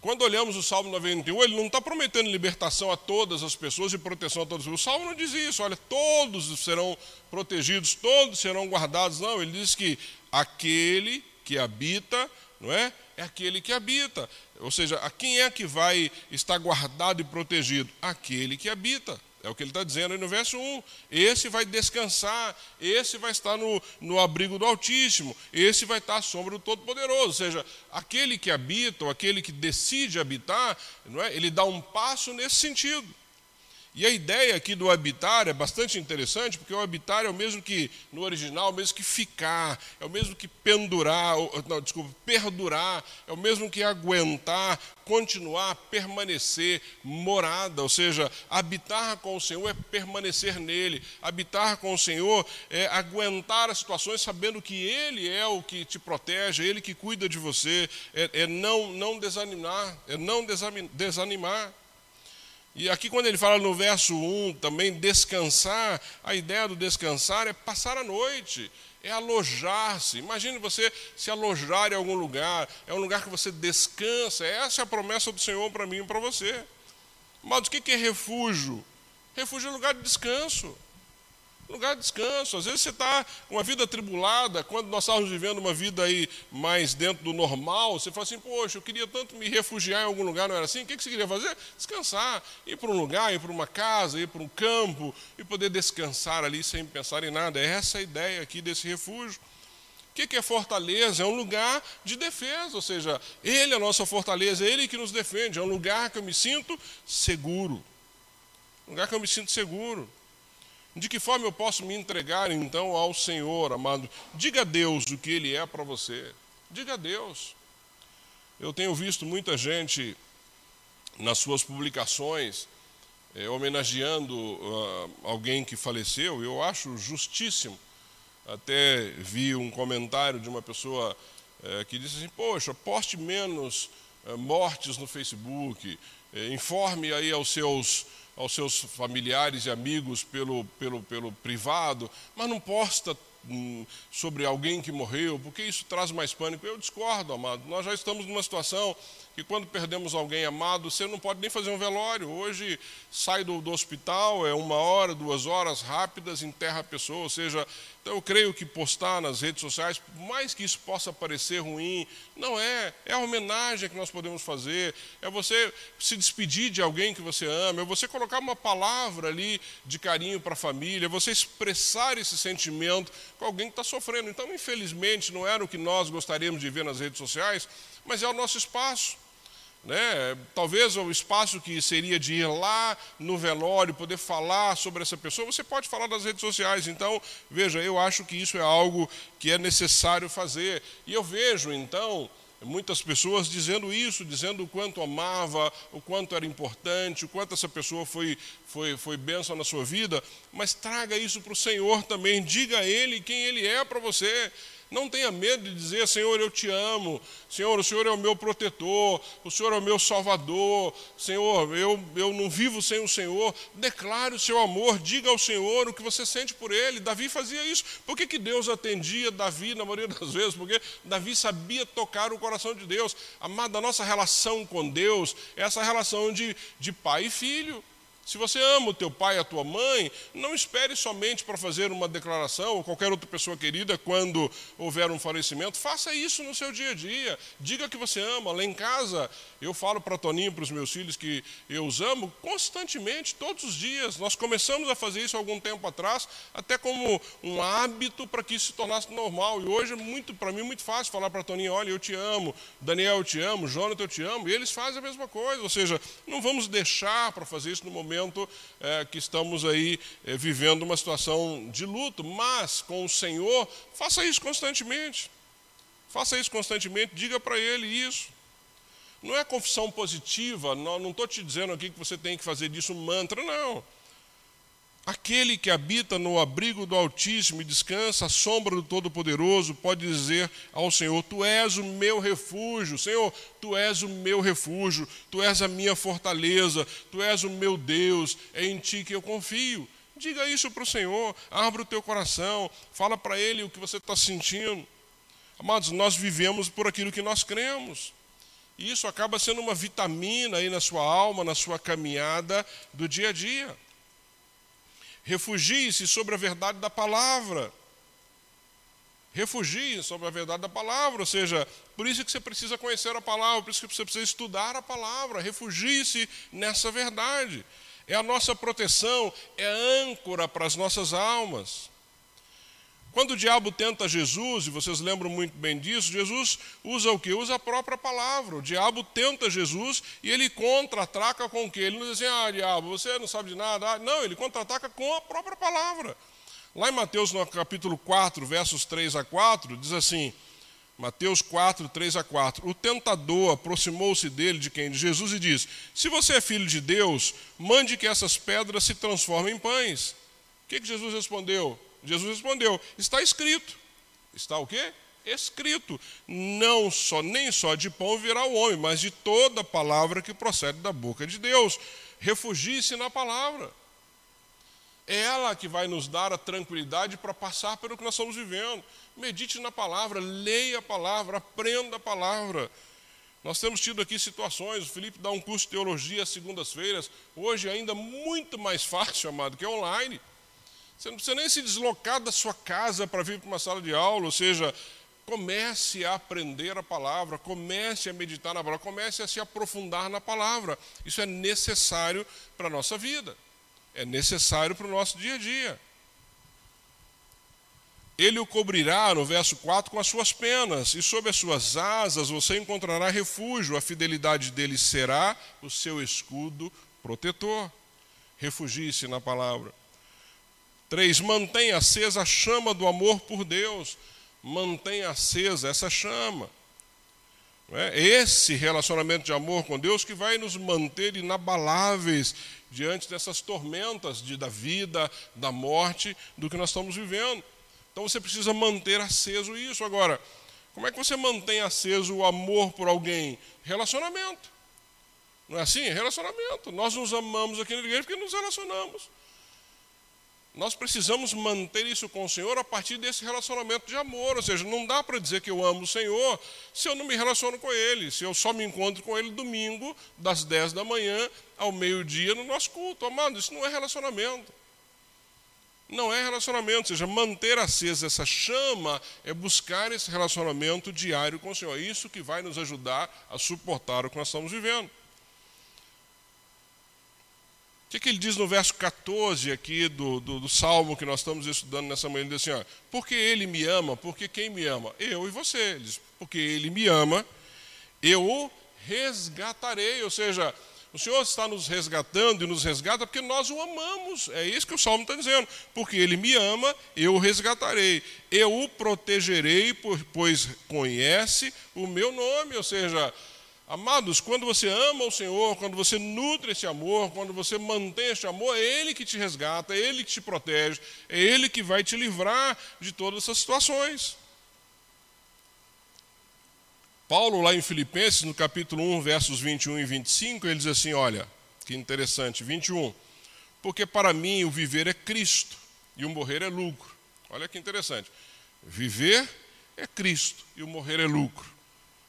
Quando olhamos o Salmo 91, ele não está prometendo libertação a todas as pessoas e proteção a todos. O Salmo não diz isso, olha, todos serão protegidos, todos serão guardados. Não, ele diz que aquele que habita, não é? É aquele que habita. Ou seja, a quem é que vai estar guardado e protegido? Aquele que habita. É o que ele está dizendo aí no verso 1. Esse vai descansar, esse vai estar no, no abrigo do Altíssimo, esse vai estar à sombra do Todo-Poderoso. Ou seja, aquele que habita, ou aquele que decide habitar, não é? ele dá um passo nesse sentido. E a ideia aqui do habitar é bastante interessante, porque o habitar é o mesmo que, no original, é o mesmo que ficar, é o mesmo que pendurar, não, desculpa, perdurar, é o mesmo que aguentar, continuar, permanecer, morada, ou seja, habitar com o Senhor é permanecer nele, habitar com o Senhor é aguentar as situações sabendo que Ele é o que te protege, Ele que cuida de você, é, é não, não desanimar, é não desanimar. E aqui, quando ele fala no verso 1 também, descansar, a ideia do descansar é passar a noite, é alojar-se. Imagine você se alojar em algum lugar, é um lugar que você descansa. Essa é a promessa do Senhor para mim e para você. Mas o que é refúgio? Refúgio é lugar de descanso lugar de descanso. Às vezes você está com uma vida atribulada, quando nós estávamos vivendo uma vida aí mais dentro do normal, você fala assim, poxa, eu queria tanto me refugiar em algum lugar, não era assim? O que você queria fazer? Descansar, ir para um lugar, ir para uma casa, ir para um campo, e poder descansar ali sem pensar em nada. É essa a ideia aqui desse refúgio. O que é fortaleza? É um lugar de defesa, ou seja, Ele é a nossa fortaleza, é Ele que nos defende, é um lugar que eu me sinto seguro. Um lugar que eu me sinto seguro. De que forma eu posso me entregar então ao Senhor, amado? Diga a Deus o que Ele é para você. Diga a Deus. Eu tenho visto muita gente nas suas publicações é, homenageando uh, alguém que faleceu, eu acho justíssimo. Até vi um comentário de uma pessoa é, que disse assim: Poxa, poste menos é, mortes no Facebook, informe aí aos seus aos seus familiares e amigos pelo, pelo, pelo privado, mas não posta hum, sobre alguém que morreu, porque isso traz mais pânico. Eu discordo, amado. Nós já estamos numa situação que quando perdemos alguém amado, você não pode nem fazer um velório. Hoje sai do, do hospital, é uma hora, duas horas rápidas, enterra a pessoa, ou seja, então eu creio que postar nas redes sociais, por mais que isso possa parecer ruim, não é. É a homenagem que nós podemos fazer, é você se despedir de alguém que você ama, é você colocar uma palavra ali de carinho para a família, é você expressar esse sentimento com alguém que está sofrendo. Então, infelizmente, não era o que nós gostaríamos de ver nas redes sociais, mas é o nosso espaço. Né? Talvez o espaço que seria de ir lá no velório, poder falar sobre essa pessoa, você pode falar nas redes sociais. Então, veja, eu acho que isso é algo que é necessário fazer. E eu vejo, então, muitas pessoas dizendo isso, dizendo o quanto amava, o quanto era importante, o quanto essa pessoa foi, foi, foi bênção na sua vida, mas traga isso para o Senhor também, diga a Ele quem Ele é para você. Não tenha medo de dizer, Senhor, eu te amo. Senhor, o Senhor é o meu protetor. O Senhor é o meu salvador. Senhor, eu, eu não vivo sem o Senhor. Declare o seu amor. Diga ao Senhor o que você sente por Ele. Davi fazia isso. Por que, que Deus atendia Davi na maioria das vezes? Porque Davi sabia tocar o coração de Deus. Amada, a nossa relação com Deus é essa relação de, de pai e filho. Se você ama o teu pai e a tua mãe, não espere somente para fazer uma declaração ou qualquer outra pessoa querida quando houver um falecimento. Faça isso no seu dia a dia. Diga que você ama. Lá em casa, eu falo para Toninho, para os meus filhos, que eu os amo constantemente, todos os dias. Nós começamos a fazer isso algum tempo atrás, até como um hábito para que isso se tornasse normal. E hoje é muito, para mim, muito fácil falar para Toninho: olha, eu te amo, Daniel, eu te amo, Jonathan, eu te amo. E eles fazem a mesma coisa. Ou seja, não vamos deixar para fazer isso no momento é, que estamos aí é, vivendo uma situação de luto, mas com o Senhor, faça isso constantemente. Faça isso constantemente, diga para Ele isso. Não é confissão positiva, não estou te dizendo aqui que você tem que fazer disso um mantra, não. Aquele que habita no abrigo do Altíssimo e descansa à sombra do Todo-Poderoso pode dizer ao Senhor: Tu és o meu refúgio, Senhor, Tu és o meu refúgio, Tu és a minha fortaleza, Tu és o meu Deus, é em Ti que eu confio. Diga isso para o Senhor, abra o teu coração, fala para Ele o que você está sentindo. Amados, nós vivemos por aquilo que nós cremos. E isso acaba sendo uma vitamina aí na sua alma, na sua caminhada do dia a dia. Refugie-se sobre a verdade da palavra. Refugie sobre a verdade da palavra, ou seja, por isso que você precisa conhecer a palavra, por isso que você precisa estudar a palavra, refugie-se nessa verdade. É a nossa proteção, é a âncora para as nossas almas. Quando o diabo tenta Jesus, e vocês lembram muito bem disso, Jesus usa o que? Usa a própria palavra. O diabo tenta Jesus e ele contra-ataca com o que? Ele não diz assim, ah, diabo, você não sabe de nada. Ah, não, ele contra-ataca com a própria palavra. Lá em Mateus, no capítulo 4, versos 3 a 4, diz assim, Mateus 4, 3 a 4. O tentador aproximou-se dele, de quem? De Jesus, e disse: Se você é filho de Deus, mande que essas pedras se transformem em pães. O que, que Jesus respondeu? Jesus respondeu: Está escrito. Está o quê? Escrito. Não só, nem só de pão virá o homem, mas de toda palavra que procede da boca de Deus. Refugie-se na palavra. É ela que vai nos dar a tranquilidade para passar pelo que nós estamos vivendo. Medite na palavra, leia a palavra, aprenda a palavra. Nós temos tido aqui situações, o Felipe dá um curso de teologia às segundas-feiras, hoje ainda muito mais <laughs> fácil, amado, que é online. Você não precisa nem se deslocar da sua casa para vir para uma sala de aula, ou seja, comece a aprender a palavra, comece a meditar na palavra, comece a se aprofundar na palavra. Isso é necessário para a nossa vida, é necessário para o nosso dia a dia. Ele o cobrirá, no verso 4, com as suas penas, e sob as suas asas você encontrará refúgio, a fidelidade dele será o seu escudo protetor. Refugie-se na palavra. 3. Mantenha acesa a chama do amor por Deus. Mantenha acesa essa chama. É esse relacionamento de amor com Deus que vai nos manter inabaláveis diante dessas tormentas de, da vida, da morte, do que nós estamos vivendo. Então você precisa manter aceso isso. Agora, como é que você mantém aceso o amor por alguém? Relacionamento. Não é assim? Relacionamento. Nós nos amamos aqui na igreja porque nos relacionamos. Nós precisamos manter isso com o Senhor a partir desse relacionamento de amor. Ou seja, não dá para dizer que eu amo o Senhor se eu não me relaciono com Ele, se eu só me encontro com Ele domingo, das 10 da manhã ao meio-dia no nosso culto. Amado, isso não é relacionamento. Não é relacionamento, ou seja, manter acesa essa chama é buscar esse relacionamento diário com o Senhor. É isso que vai nos ajudar a suportar o que nós estamos vivendo que, que ele diz no verso 14 aqui do, do, do, salmo que nós estamos estudando nessa manhã? Ele diz assim: ó, porque ele me ama, porque quem me ama? Eu e você. Ele diz, porque ele me ama, eu o resgatarei. Ou seja, o Senhor está nos resgatando e nos resgata porque nós o amamos. É isso que o salmo está dizendo. Porque ele me ama, eu o resgatarei. Eu o protegerei, pois conhece o meu nome. Ou seja, Amados, quando você ama o Senhor, quando você nutre esse amor, quando você mantém esse amor, é Ele que te resgata, é Ele que te protege, é Ele que vai te livrar de todas essas situações. Paulo, lá em Filipenses, no capítulo 1, versos 21 e 25, ele diz assim: olha, que interessante, 21. Porque para mim o viver é Cristo e o morrer é lucro. Olha que interessante. Viver é Cristo e o morrer é lucro.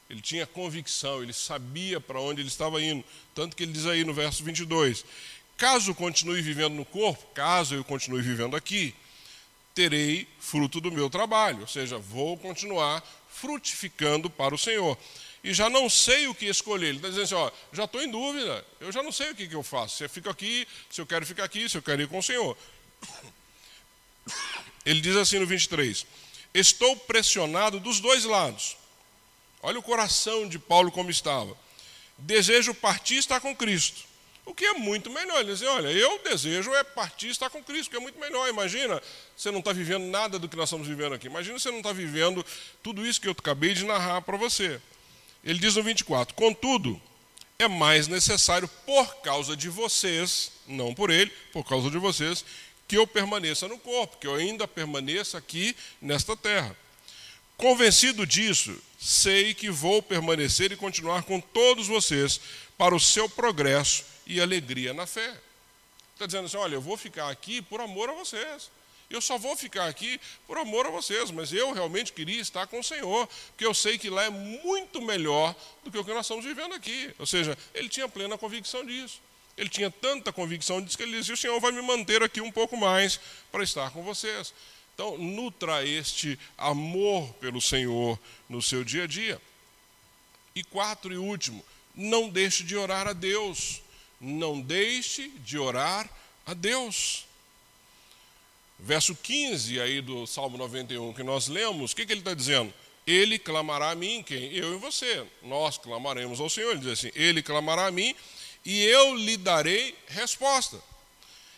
Ele tinha convicção, ele sabia para onde ele estava indo. Tanto que ele diz aí no verso 22: Caso continue vivendo no corpo, caso eu continue vivendo aqui, terei fruto do meu trabalho, ou seja, vou continuar frutificando para o Senhor. E já não sei o que escolher. Ele está dizendo assim: ó, já estou em dúvida, eu já não sei o que, que eu faço. Se eu fico aqui, se eu quero ficar aqui, se eu quero ir com o Senhor. <coughs> Ele diz assim no 23: Estou pressionado dos dois lados Olha o coração de Paulo como estava. Desejo partir estar com Cristo. O que é muito melhor. Ele diz, olha, eu desejo é partir estar com Cristo, que é muito melhor. Imagina, você não está vivendo nada do que nós estamos vivendo aqui. Imagina você não está vivendo tudo isso que eu acabei de narrar para você. Ele diz no 24: Contudo, é mais necessário, por causa de vocês, não por ele, por causa de vocês, que eu permaneça no corpo, que eu ainda permaneça aqui nesta terra. Convencido disso, sei que vou permanecer e continuar com todos vocês para o seu progresso e alegria na fé. Está dizendo assim: olha, eu vou ficar aqui por amor a vocês. Eu só vou ficar aqui por amor a vocês, mas eu realmente queria estar com o Senhor, porque eu sei que lá é muito melhor do que o que nós estamos vivendo aqui. Ou seja, ele tinha plena convicção disso. Ele tinha tanta convicção disso que ele dizia: o Senhor vai me manter aqui um pouco mais para estar com vocês. Então, nutra este amor pelo Senhor no seu dia a dia. E quarto e último, não deixe de orar a Deus. Não deixe de orar a Deus. Verso 15 aí do Salmo 91 que nós lemos, o que, que ele está dizendo? Ele clamará a mim, quem? Eu e você. Nós clamaremos ao Senhor. Ele diz assim: Ele clamará a mim e eu lhe darei resposta.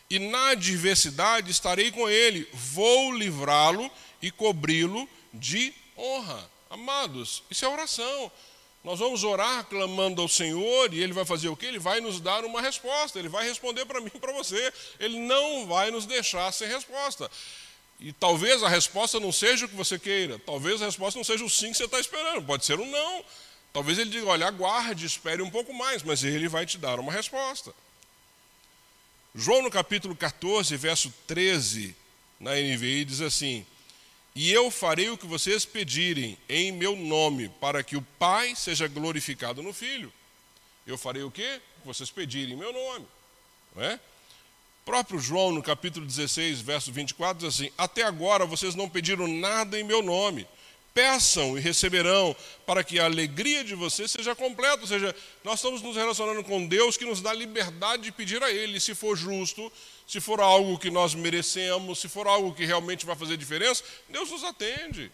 E na adversidade estarei com ele, vou livrá-lo e cobri-lo de honra. Amados, isso é oração. Nós vamos orar clamando ao Senhor e Ele vai fazer o que? Ele vai nos dar uma resposta, Ele vai responder para mim e para você. Ele não vai nos deixar sem resposta. E talvez a resposta não seja o que você queira, talvez a resposta não seja o sim que você está esperando, pode ser um não. Talvez ele diga: olha, aguarde, espere um pouco mais, mas ele vai te dar uma resposta. João, no capítulo 14, verso 13, na NVI, diz assim: E eu farei o que vocês pedirem em meu nome, para que o Pai seja glorificado no Filho. Eu farei o que vocês pedirem em meu nome. Não é? próprio João, no capítulo 16, verso 24, diz assim: Até agora vocês não pediram nada em meu nome. Peçam e receberão, para que a alegria de vocês seja completa. Ou seja, nós estamos nos relacionando com Deus que nos dá liberdade de pedir a Ele, se for justo, se for algo que nós merecemos, se for algo que realmente vai fazer diferença, Deus nos atende.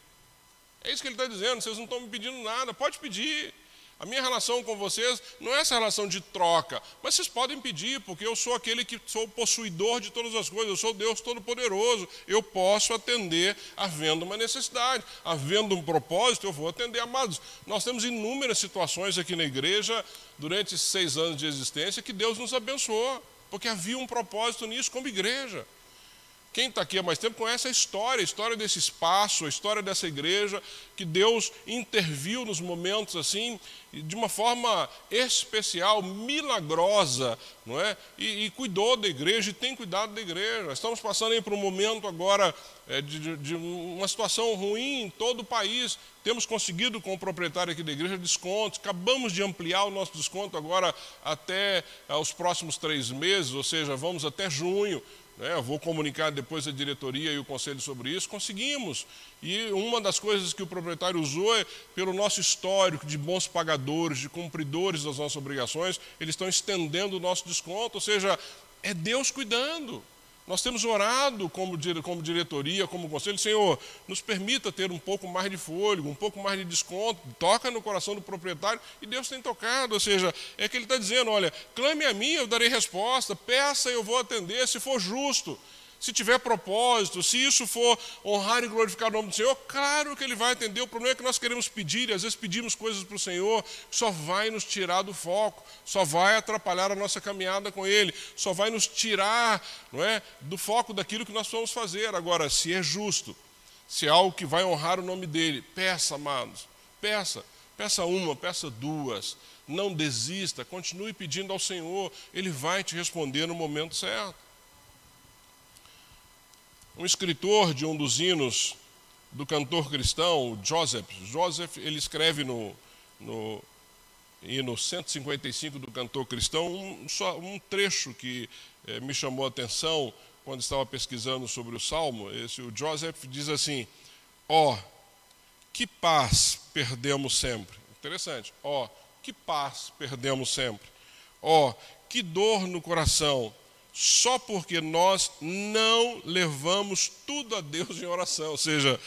É isso que Ele está dizendo. Vocês não estão me pedindo nada, pode pedir. A minha relação com vocês não é essa relação de troca, mas vocês podem pedir, porque eu sou aquele que sou possuidor de todas as coisas, eu sou Deus Todo-Poderoso, eu posso atender havendo uma necessidade, havendo um propósito, eu vou atender, amados. Nós temos inúmeras situações aqui na igreja, durante esses seis anos de existência, que Deus nos abençoou, porque havia um propósito nisso como igreja. Quem está aqui há mais tempo conhece a história, a história desse espaço, a história dessa igreja, que Deus interviu nos momentos assim, de uma forma especial, milagrosa, não é? E, e cuidou da igreja e tem cuidado da igreja. Estamos passando aí por um momento agora é, de, de, uma situação ruim em todo o país. Temos conseguido com o proprietário aqui da igreja descontos, acabamos de ampliar o nosso desconto agora até eh, os próximos três meses, ou seja, vamos até junho né, eu vou comunicar depois a diretoria e o conselho sobre isso, conseguimos. E uma das coisas que o proprietário usou é, pelo nosso histórico de bons pagadores, de cumpridores das nossas obrigações, eles estão estendendo o nosso desconto, ou seja, é Deus cuidando. Nós temos orado como, como diretoria, como conselho, Senhor, nos permita ter um pouco mais de fôlego, um pouco mais de desconto, toca no coração do proprietário, e Deus tem tocado, ou seja, é que Ele está dizendo: olha, clame a mim, eu darei resposta, peça, eu vou atender, se for justo se tiver propósito, se isso for honrar e glorificar o nome do Senhor, claro que Ele vai atender. O problema é que nós queremos pedir, e às vezes pedimos coisas para o Senhor, só vai nos tirar do foco, só vai atrapalhar a nossa caminhada com Ele, só vai nos tirar não é, do foco daquilo que nós vamos fazer. Agora, se é justo, se é algo que vai honrar o nome dEle, peça, amados, peça. Peça uma, peça duas, não desista, continue pedindo ao Senhor, Ele vai te responder no momento certo. Um escritor de um dos hinos do cantor cristão, Joseph, Joseph, ele escreve no, no hino 155 do cantor cristão um, só, um trecho que eh, me chamou a atenção quando estava pesquisando sobre o Salmo. Esse, o Joseph diz assim: Ó, oh, que paz perdemos sempre. Interessante. Ó, oh, que paz perdemos sempre. Ó, oh, que dor no coração só porque nós não levamos tudo a Deus em oração. Ou seja,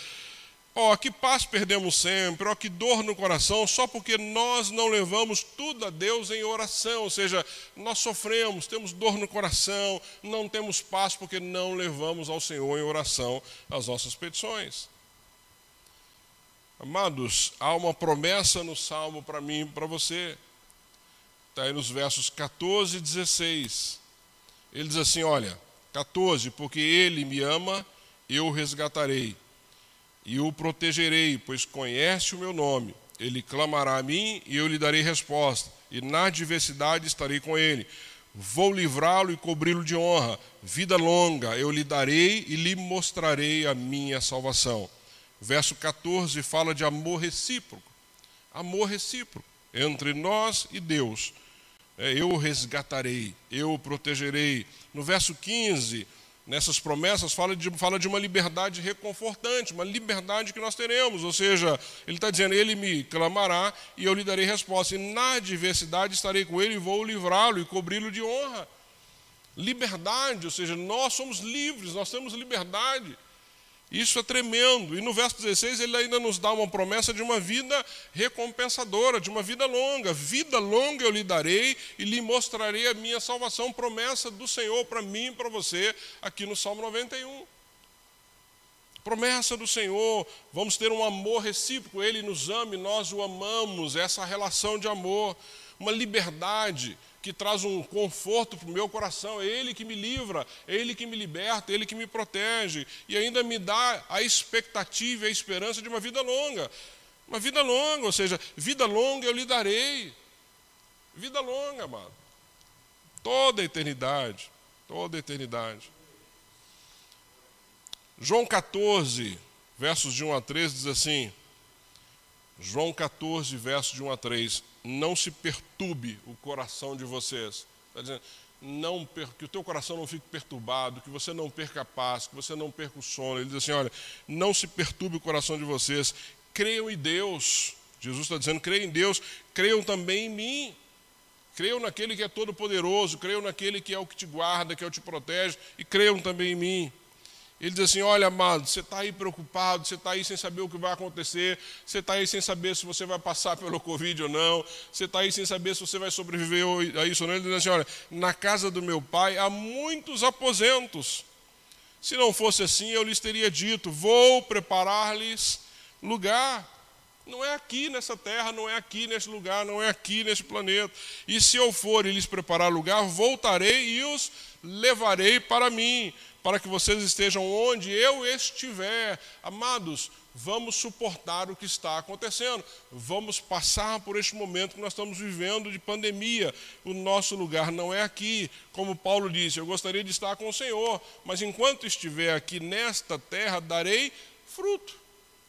ó, que paz perdemos sempre, ó, que dor no coração, só porque nós não levamos tudo a Deus em oração. Ou seja, nós sofremos, temos dor no coração, não temos paz porque não levamos ao Senhor em oração as nossas petições. Amados, há uma promessa no Salmo para mim e para você. Está aí nos versos 14 e 16. Ele diz assim: Olha, 14, porque ele me ama, eu o resgatarei e o protegerei, pois conhece o meu nome. Ele clamará a mim e eu lhe darei resposta, e na adversidade estarei com ele. Vou livrá-lo e cobri-lo de honra. Vida longa eu lhe darei e lhe mostrarei a minha salvação. Verso 14 fala de amor recíproco. Amor recíproco entre nós e Deus eu o resgatarei, eu o protegerei. No verso 15, nessas promessas, fala de, fala de uma liberdade reconfortante, uma liberdade que nós teremos. Ou seja, ele está dizendo: Ele me clamará e eu lhe darei resposta. E na adversidade estarei com ele e vou livrá-lo e cobri-lo de honra. Liberdade, ou seja, nós somos livres, nós temos liberdade. Isso é tremendo. E no verso 16 ele ainda nos dá uma promessa de uma vida recompensadora, de uma vida longa. Vida longa eu lhe darei e lhe mostrarei a minha salvação. Promessa do Senhor para mim e para você, aqui no Salmo 91. Promessa do Senhor, vamos ter um amor recíproco, Ele nos ama e nós o amamos, essa relação de amor, uma liberdade que traz um conforto para o meu coração, é Ele que me livra, é Ele que me liberta, é Ele que me protege, e ainda me dá a expectativa e a esperança de uma vida longa. Uma vida longa, ou seja, vida longa eu lhe darei. Vida longa, amado. Toda a eternidade, toda a eternidade. João 14, versos de 1 a 3 diz assim: João 14, versos de 1 a 3 não se perturbe o coração de vocês. Está dizendo, não que o teu coração não fique perturbado, que você não perca a paz, que você não perca o sono. Ele diz assim: olha, não se perturbe o coração de vocês, creiam em Deus. Jesus está dizendo: creiam em Deus, creiam também em mim. Creiam naquele que é todo-poderoso, creiam naquele que é o que te guarda, que é o que te protege, e creiam também em mim. Ele diz assim: Olha, amado, você está aí preocupado, você está aí sem saber o que vai acontecer, você está aí sem saber se você vai passar pelo Covid ou não, você está aí sem saber se você vai sobreviver a isso ou não. Ele diz assim: Olha, na casa do meu pai há muitos aposentos. Se não fosse assim, eu lhes teria dito: Vou preparar-lhes lugar. Não é aqui nessa terra, não é aqui nesse lugar, não é aqui nesse planeta. E se eu for e lhes preparar lugar, voltarei e os levarei para mim, para que vocês estejam onde eu estiver. Amados, vamos suportar o que está acontecendo. Vamos passar por este momento que nós estamos vivendo de pandemia. O nosso lugar não é aqui. Como Paulo disse, eu gostaria de estar com o Senhor, mas enquanto estiver aqui nesta terra, darei fruto.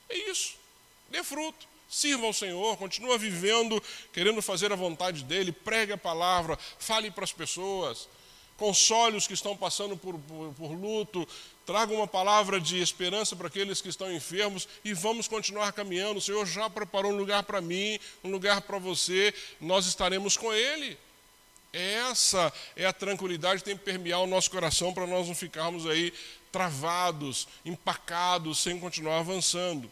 É isso. Dê fruto. Sirva ao Senhor, continua vivendo, querendo fazer a vontade dEle, pregue a palavra, fale para as pessoas console os que estão passando por, por, por luto, traga uma palavra de esperança para aqueles que estão enfermos e vamos continuar caminhando. O Senhor já preparou um lugar para mim, um lugar para você, nós estaremos com Ele. Essa é a tranquilidade que tem que permear o nosso coração para nós não ficarmos aí travados, empacados, sem continuar avançando.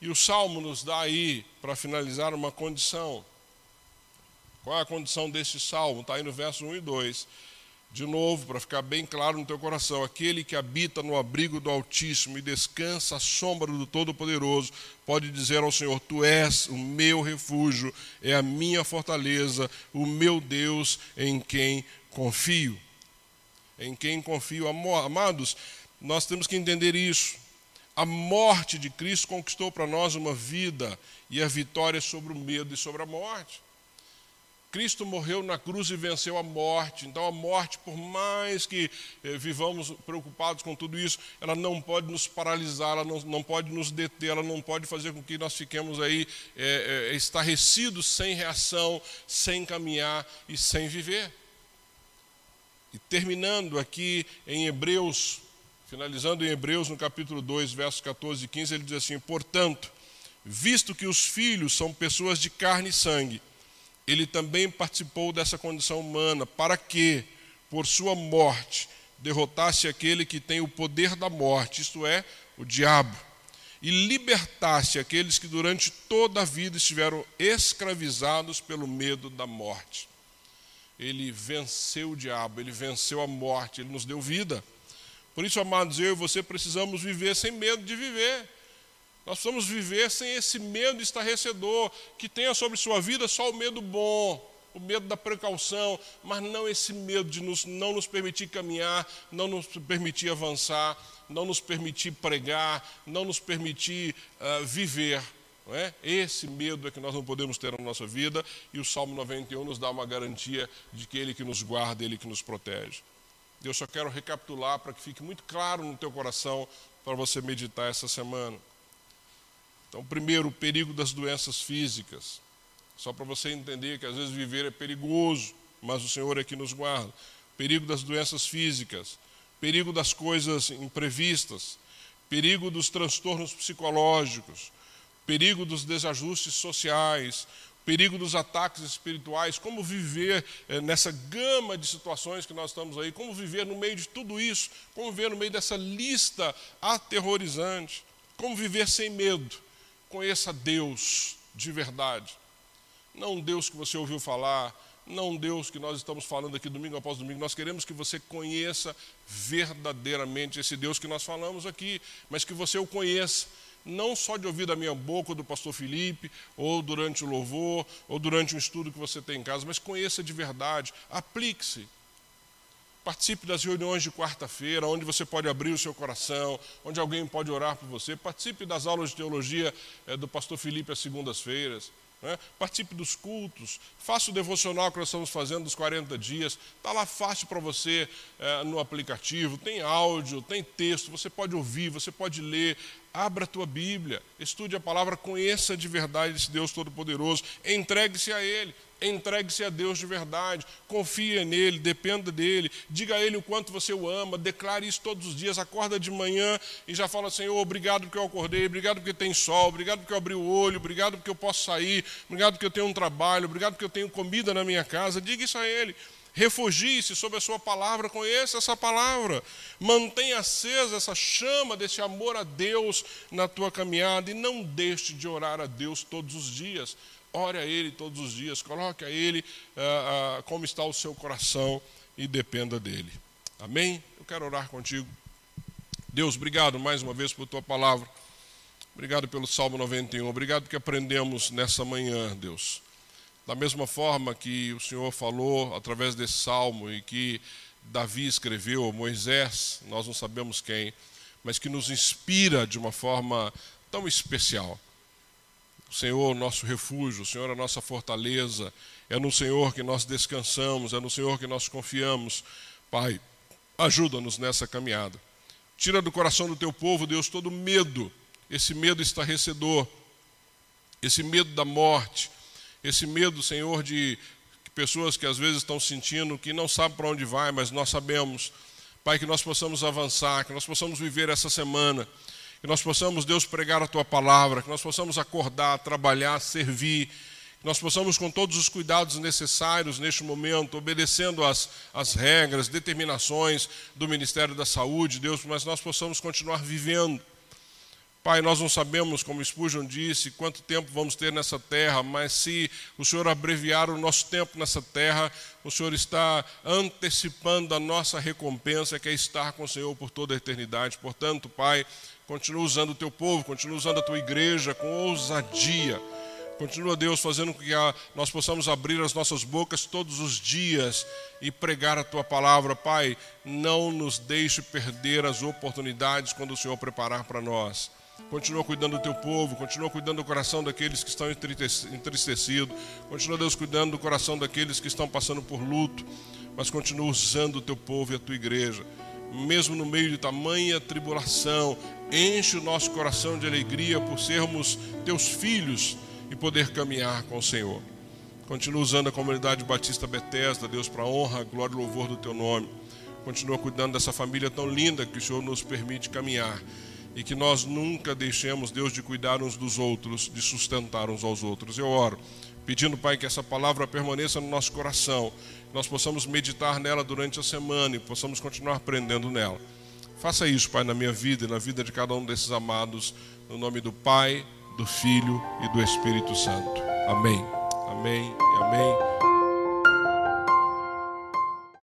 E o Salmo nos dá aí, para finalizar, uma condição. Qual é a condição deste salmo? Está aí no verso 1 e 2. De novo, para ficar bem claro no teu coração: aquele que habita no abrigo do Altíssimo e descansa à sombra do Todo-Poderoso, pode dizer ao Senhor: Tu és o meu refúgio, é a minha fortaleza, o meu Deus em quem confio. Em quem confio. Amados, nós temos que entender isso. A morte de Cristo conquistou para nós uma vida e a vitória sobre o medo e sobre a morte. Cristo morreu na cruz e venceu a morte. Então, a morte, por mais que eh, vivamos preocupados com tudo isso, ela não pode nos paralisar, ela não, não pode nos deter, ela não pode fazer com que nós fiquemos aí eh, eh, estarrecidos, sem reação, sem caminhar e sem viver. E terminando aqui em Hebreus, finalizando em Hebreus, no capítulo 2, versos 14 e 15, ele diz assim: Portanto, visto que os filhos são pessoas de carne e sangue, ele também participou dessa condição humana, para que, por sua morte, derrotasse aquele que tem o poder da morte, isto é, o diabo, e libertasse aqueles que durante toda a vida estiveram escravizados pelo medo da morte. Ele venceu o diabo, ele venceu a morte, ele nos deu vida. Por isso, amados, eu e você precisamos viver sem medo de viver. Nós precisamos viver sem esse medo estarrecedor, que tenha sobre sua vida só o medo bom, o medo da precaução, mas não esse medo de nos, não nos permitir caminhar, não nos permitir avançar, não nos permitir pregar, não nos permitir uh, viver. Não é? Esse medo é que nós não podemos ter na nossa vida, e o Salmo 91 nos dá uma garantia de que Ele que nos guarda, Ele que nos protege. Eu só quero recapitular para que fique muito claro no teu coração para você meditar essa semana. Então, primeiro, o perigo das doenças físicas. Só para você entender que às vezes viver é perigoso, mas o Senhor é que nos guarda. Perigo das doenças físicas, perigo das coisas imprevistas, perigo dos transtornos psicológicos, perigo dos desajustes sociais, perigo dos ataques espirituais, como viver é, nessa gama de situações que nós estamos aí, como viver no meio de tudo isso, como viver no meio dessa lista aterrorizante, como viver sem medo. Conheça Deus de verdade. Não Deus que você ouviu falar, não Deus que nós estamos falando aqui domingo após domingo. Nós queremos que você conheça verdadeiramente esse Deus que nós falamos aqui, mas que você o conheça não só de ouvir da minha boca ou do pastor Felipe, ou durante o louvor, ou durante um estudo que você tem em casa, mas conheça de verdade, aplique-se. Participe das reuniões de quarta-feira, onde você pode abrir o seu coração, onde alguém pode orar por você. Participe das aulas de teologia é, do pastor Felipe às segundas-feiras. Né? Participe dos cultos, faça o devocional que nós estamos fazendo dos 40 dias. Está lá fácil para você é, no aplicativo. Tem áudio, tem texto, você pode ouvir, você pode ler. Abra a tua Bíblia, estude a palavra, conheça de verdade esse Deus Todo-Poderoso, entregue-se a Ele, entregue-se a Deus de verdade, confie nele, dependa dele, diga a Ele o quanto você o ama, declare isso todos os dias, acorda de manhã e já fala, Senhor, obrigado porque eu acordei, obrigado porque tem sol, obrigado porque eu abri o olho, obrigado porque eu posso sair, obrigado porque eu tenho um trabalho, obrigado porque eu tenho comida na minha casa, diga isso a Ele. Refugie-se sob a sua palavra, conheça essa palavra. Mantenha acesa essa chama desse amor a Deus na tua caminhada e não deixe de orar a Deus todos os dias. Ore a Ele todos os dias, coloque a Ele ah, ah, como está o seu coração e dependa dEle. Amém? Eu quero orar contigo. Deus, obrigado mais uma vez por tua palavra. Obrigado pelo Salmo 91. Obrigado que aprendemos nessa manhã, Deus da mesma forma que o Senhor falou através desse salmo e que Davi escreveu, Moisés, nós não sabemos quem, mas que nos inspira de uma forma tão especial. O Senhor, nosso refúgio, o Senhor, a nossa fortaleza, é no Senhor que nós descansamos, é no Senhor que nós confiamos. Pai, ajuda-nos nessa caminhada. Tira do coração do teu povo, Deus, todo medo, esse medo estarrecedor, esse medo da morte, esse medo, Senhor, de pessoas que às vezes estão sentindo que não sabem para onde vai, mas nós sabemos. Pai, que nós possamos avançar, que nós possamos viver essa semana, que nós possamos, Deus, pregar a tua palavra, que nós possamos acordar, trabalhar, servir, que nós possamos, com todos os cuidados necessários neste momento, obedecendo às, às regras, determinações do Ministério da Saúde, Deus, mas nós possamos continuar vivendo Pai, nós não sabemos, como Spurgeon disse, quanto tempo vamos ter nessa terra, mas se o Senhor abreviar o nosso tempo nessa terra, o Senhor está antecipando a nossa recompensa, que é estar com o Senhor por toda a eternidade. Portanto, Pai, continua usando o teu povo, continua usando a tua igreja com ousadia. Continua, Deus, fazendo com que a, nós possamos abrir as nossas bocas todos os dias e pregar a tua palavra. Pai, não nos deixe perder as oportunidades quando o Senhor preparar para nós. Continua cuidando do teu povo, continua cuidando do coração daqueles que estão entristecidos, continua, Deus, cuidando do coração daqueles que estão passando por luto, mas continua usando o teu povo e a tua igreja. Mesmo no meio de tamanha tribulação, enche o nosso coração de alegria por sermos teus filhos e poder caminhar com o Senhor. Continua usando a comunidade Batista Bethesda, Deus, para honra, glória e louvor do teu nome. Continua cuidando dessa família tão linda que o Senhor nos permite caminhar e que nós nunca deixemos, Deus, de cuidar uns dos outros, de sustentar uns aos outros. Eu oro, pedindo, Pai, que essa palavra permaneça no nosso coração, que nós possamos meditar nela durante a semana e possamos continuar aprendendo nela. Faça isso, Pai, na minha vida e na vida de cada um desses amados, no nome do Pai, do Filho e do Espírito Santo. Amém. Amém e amém.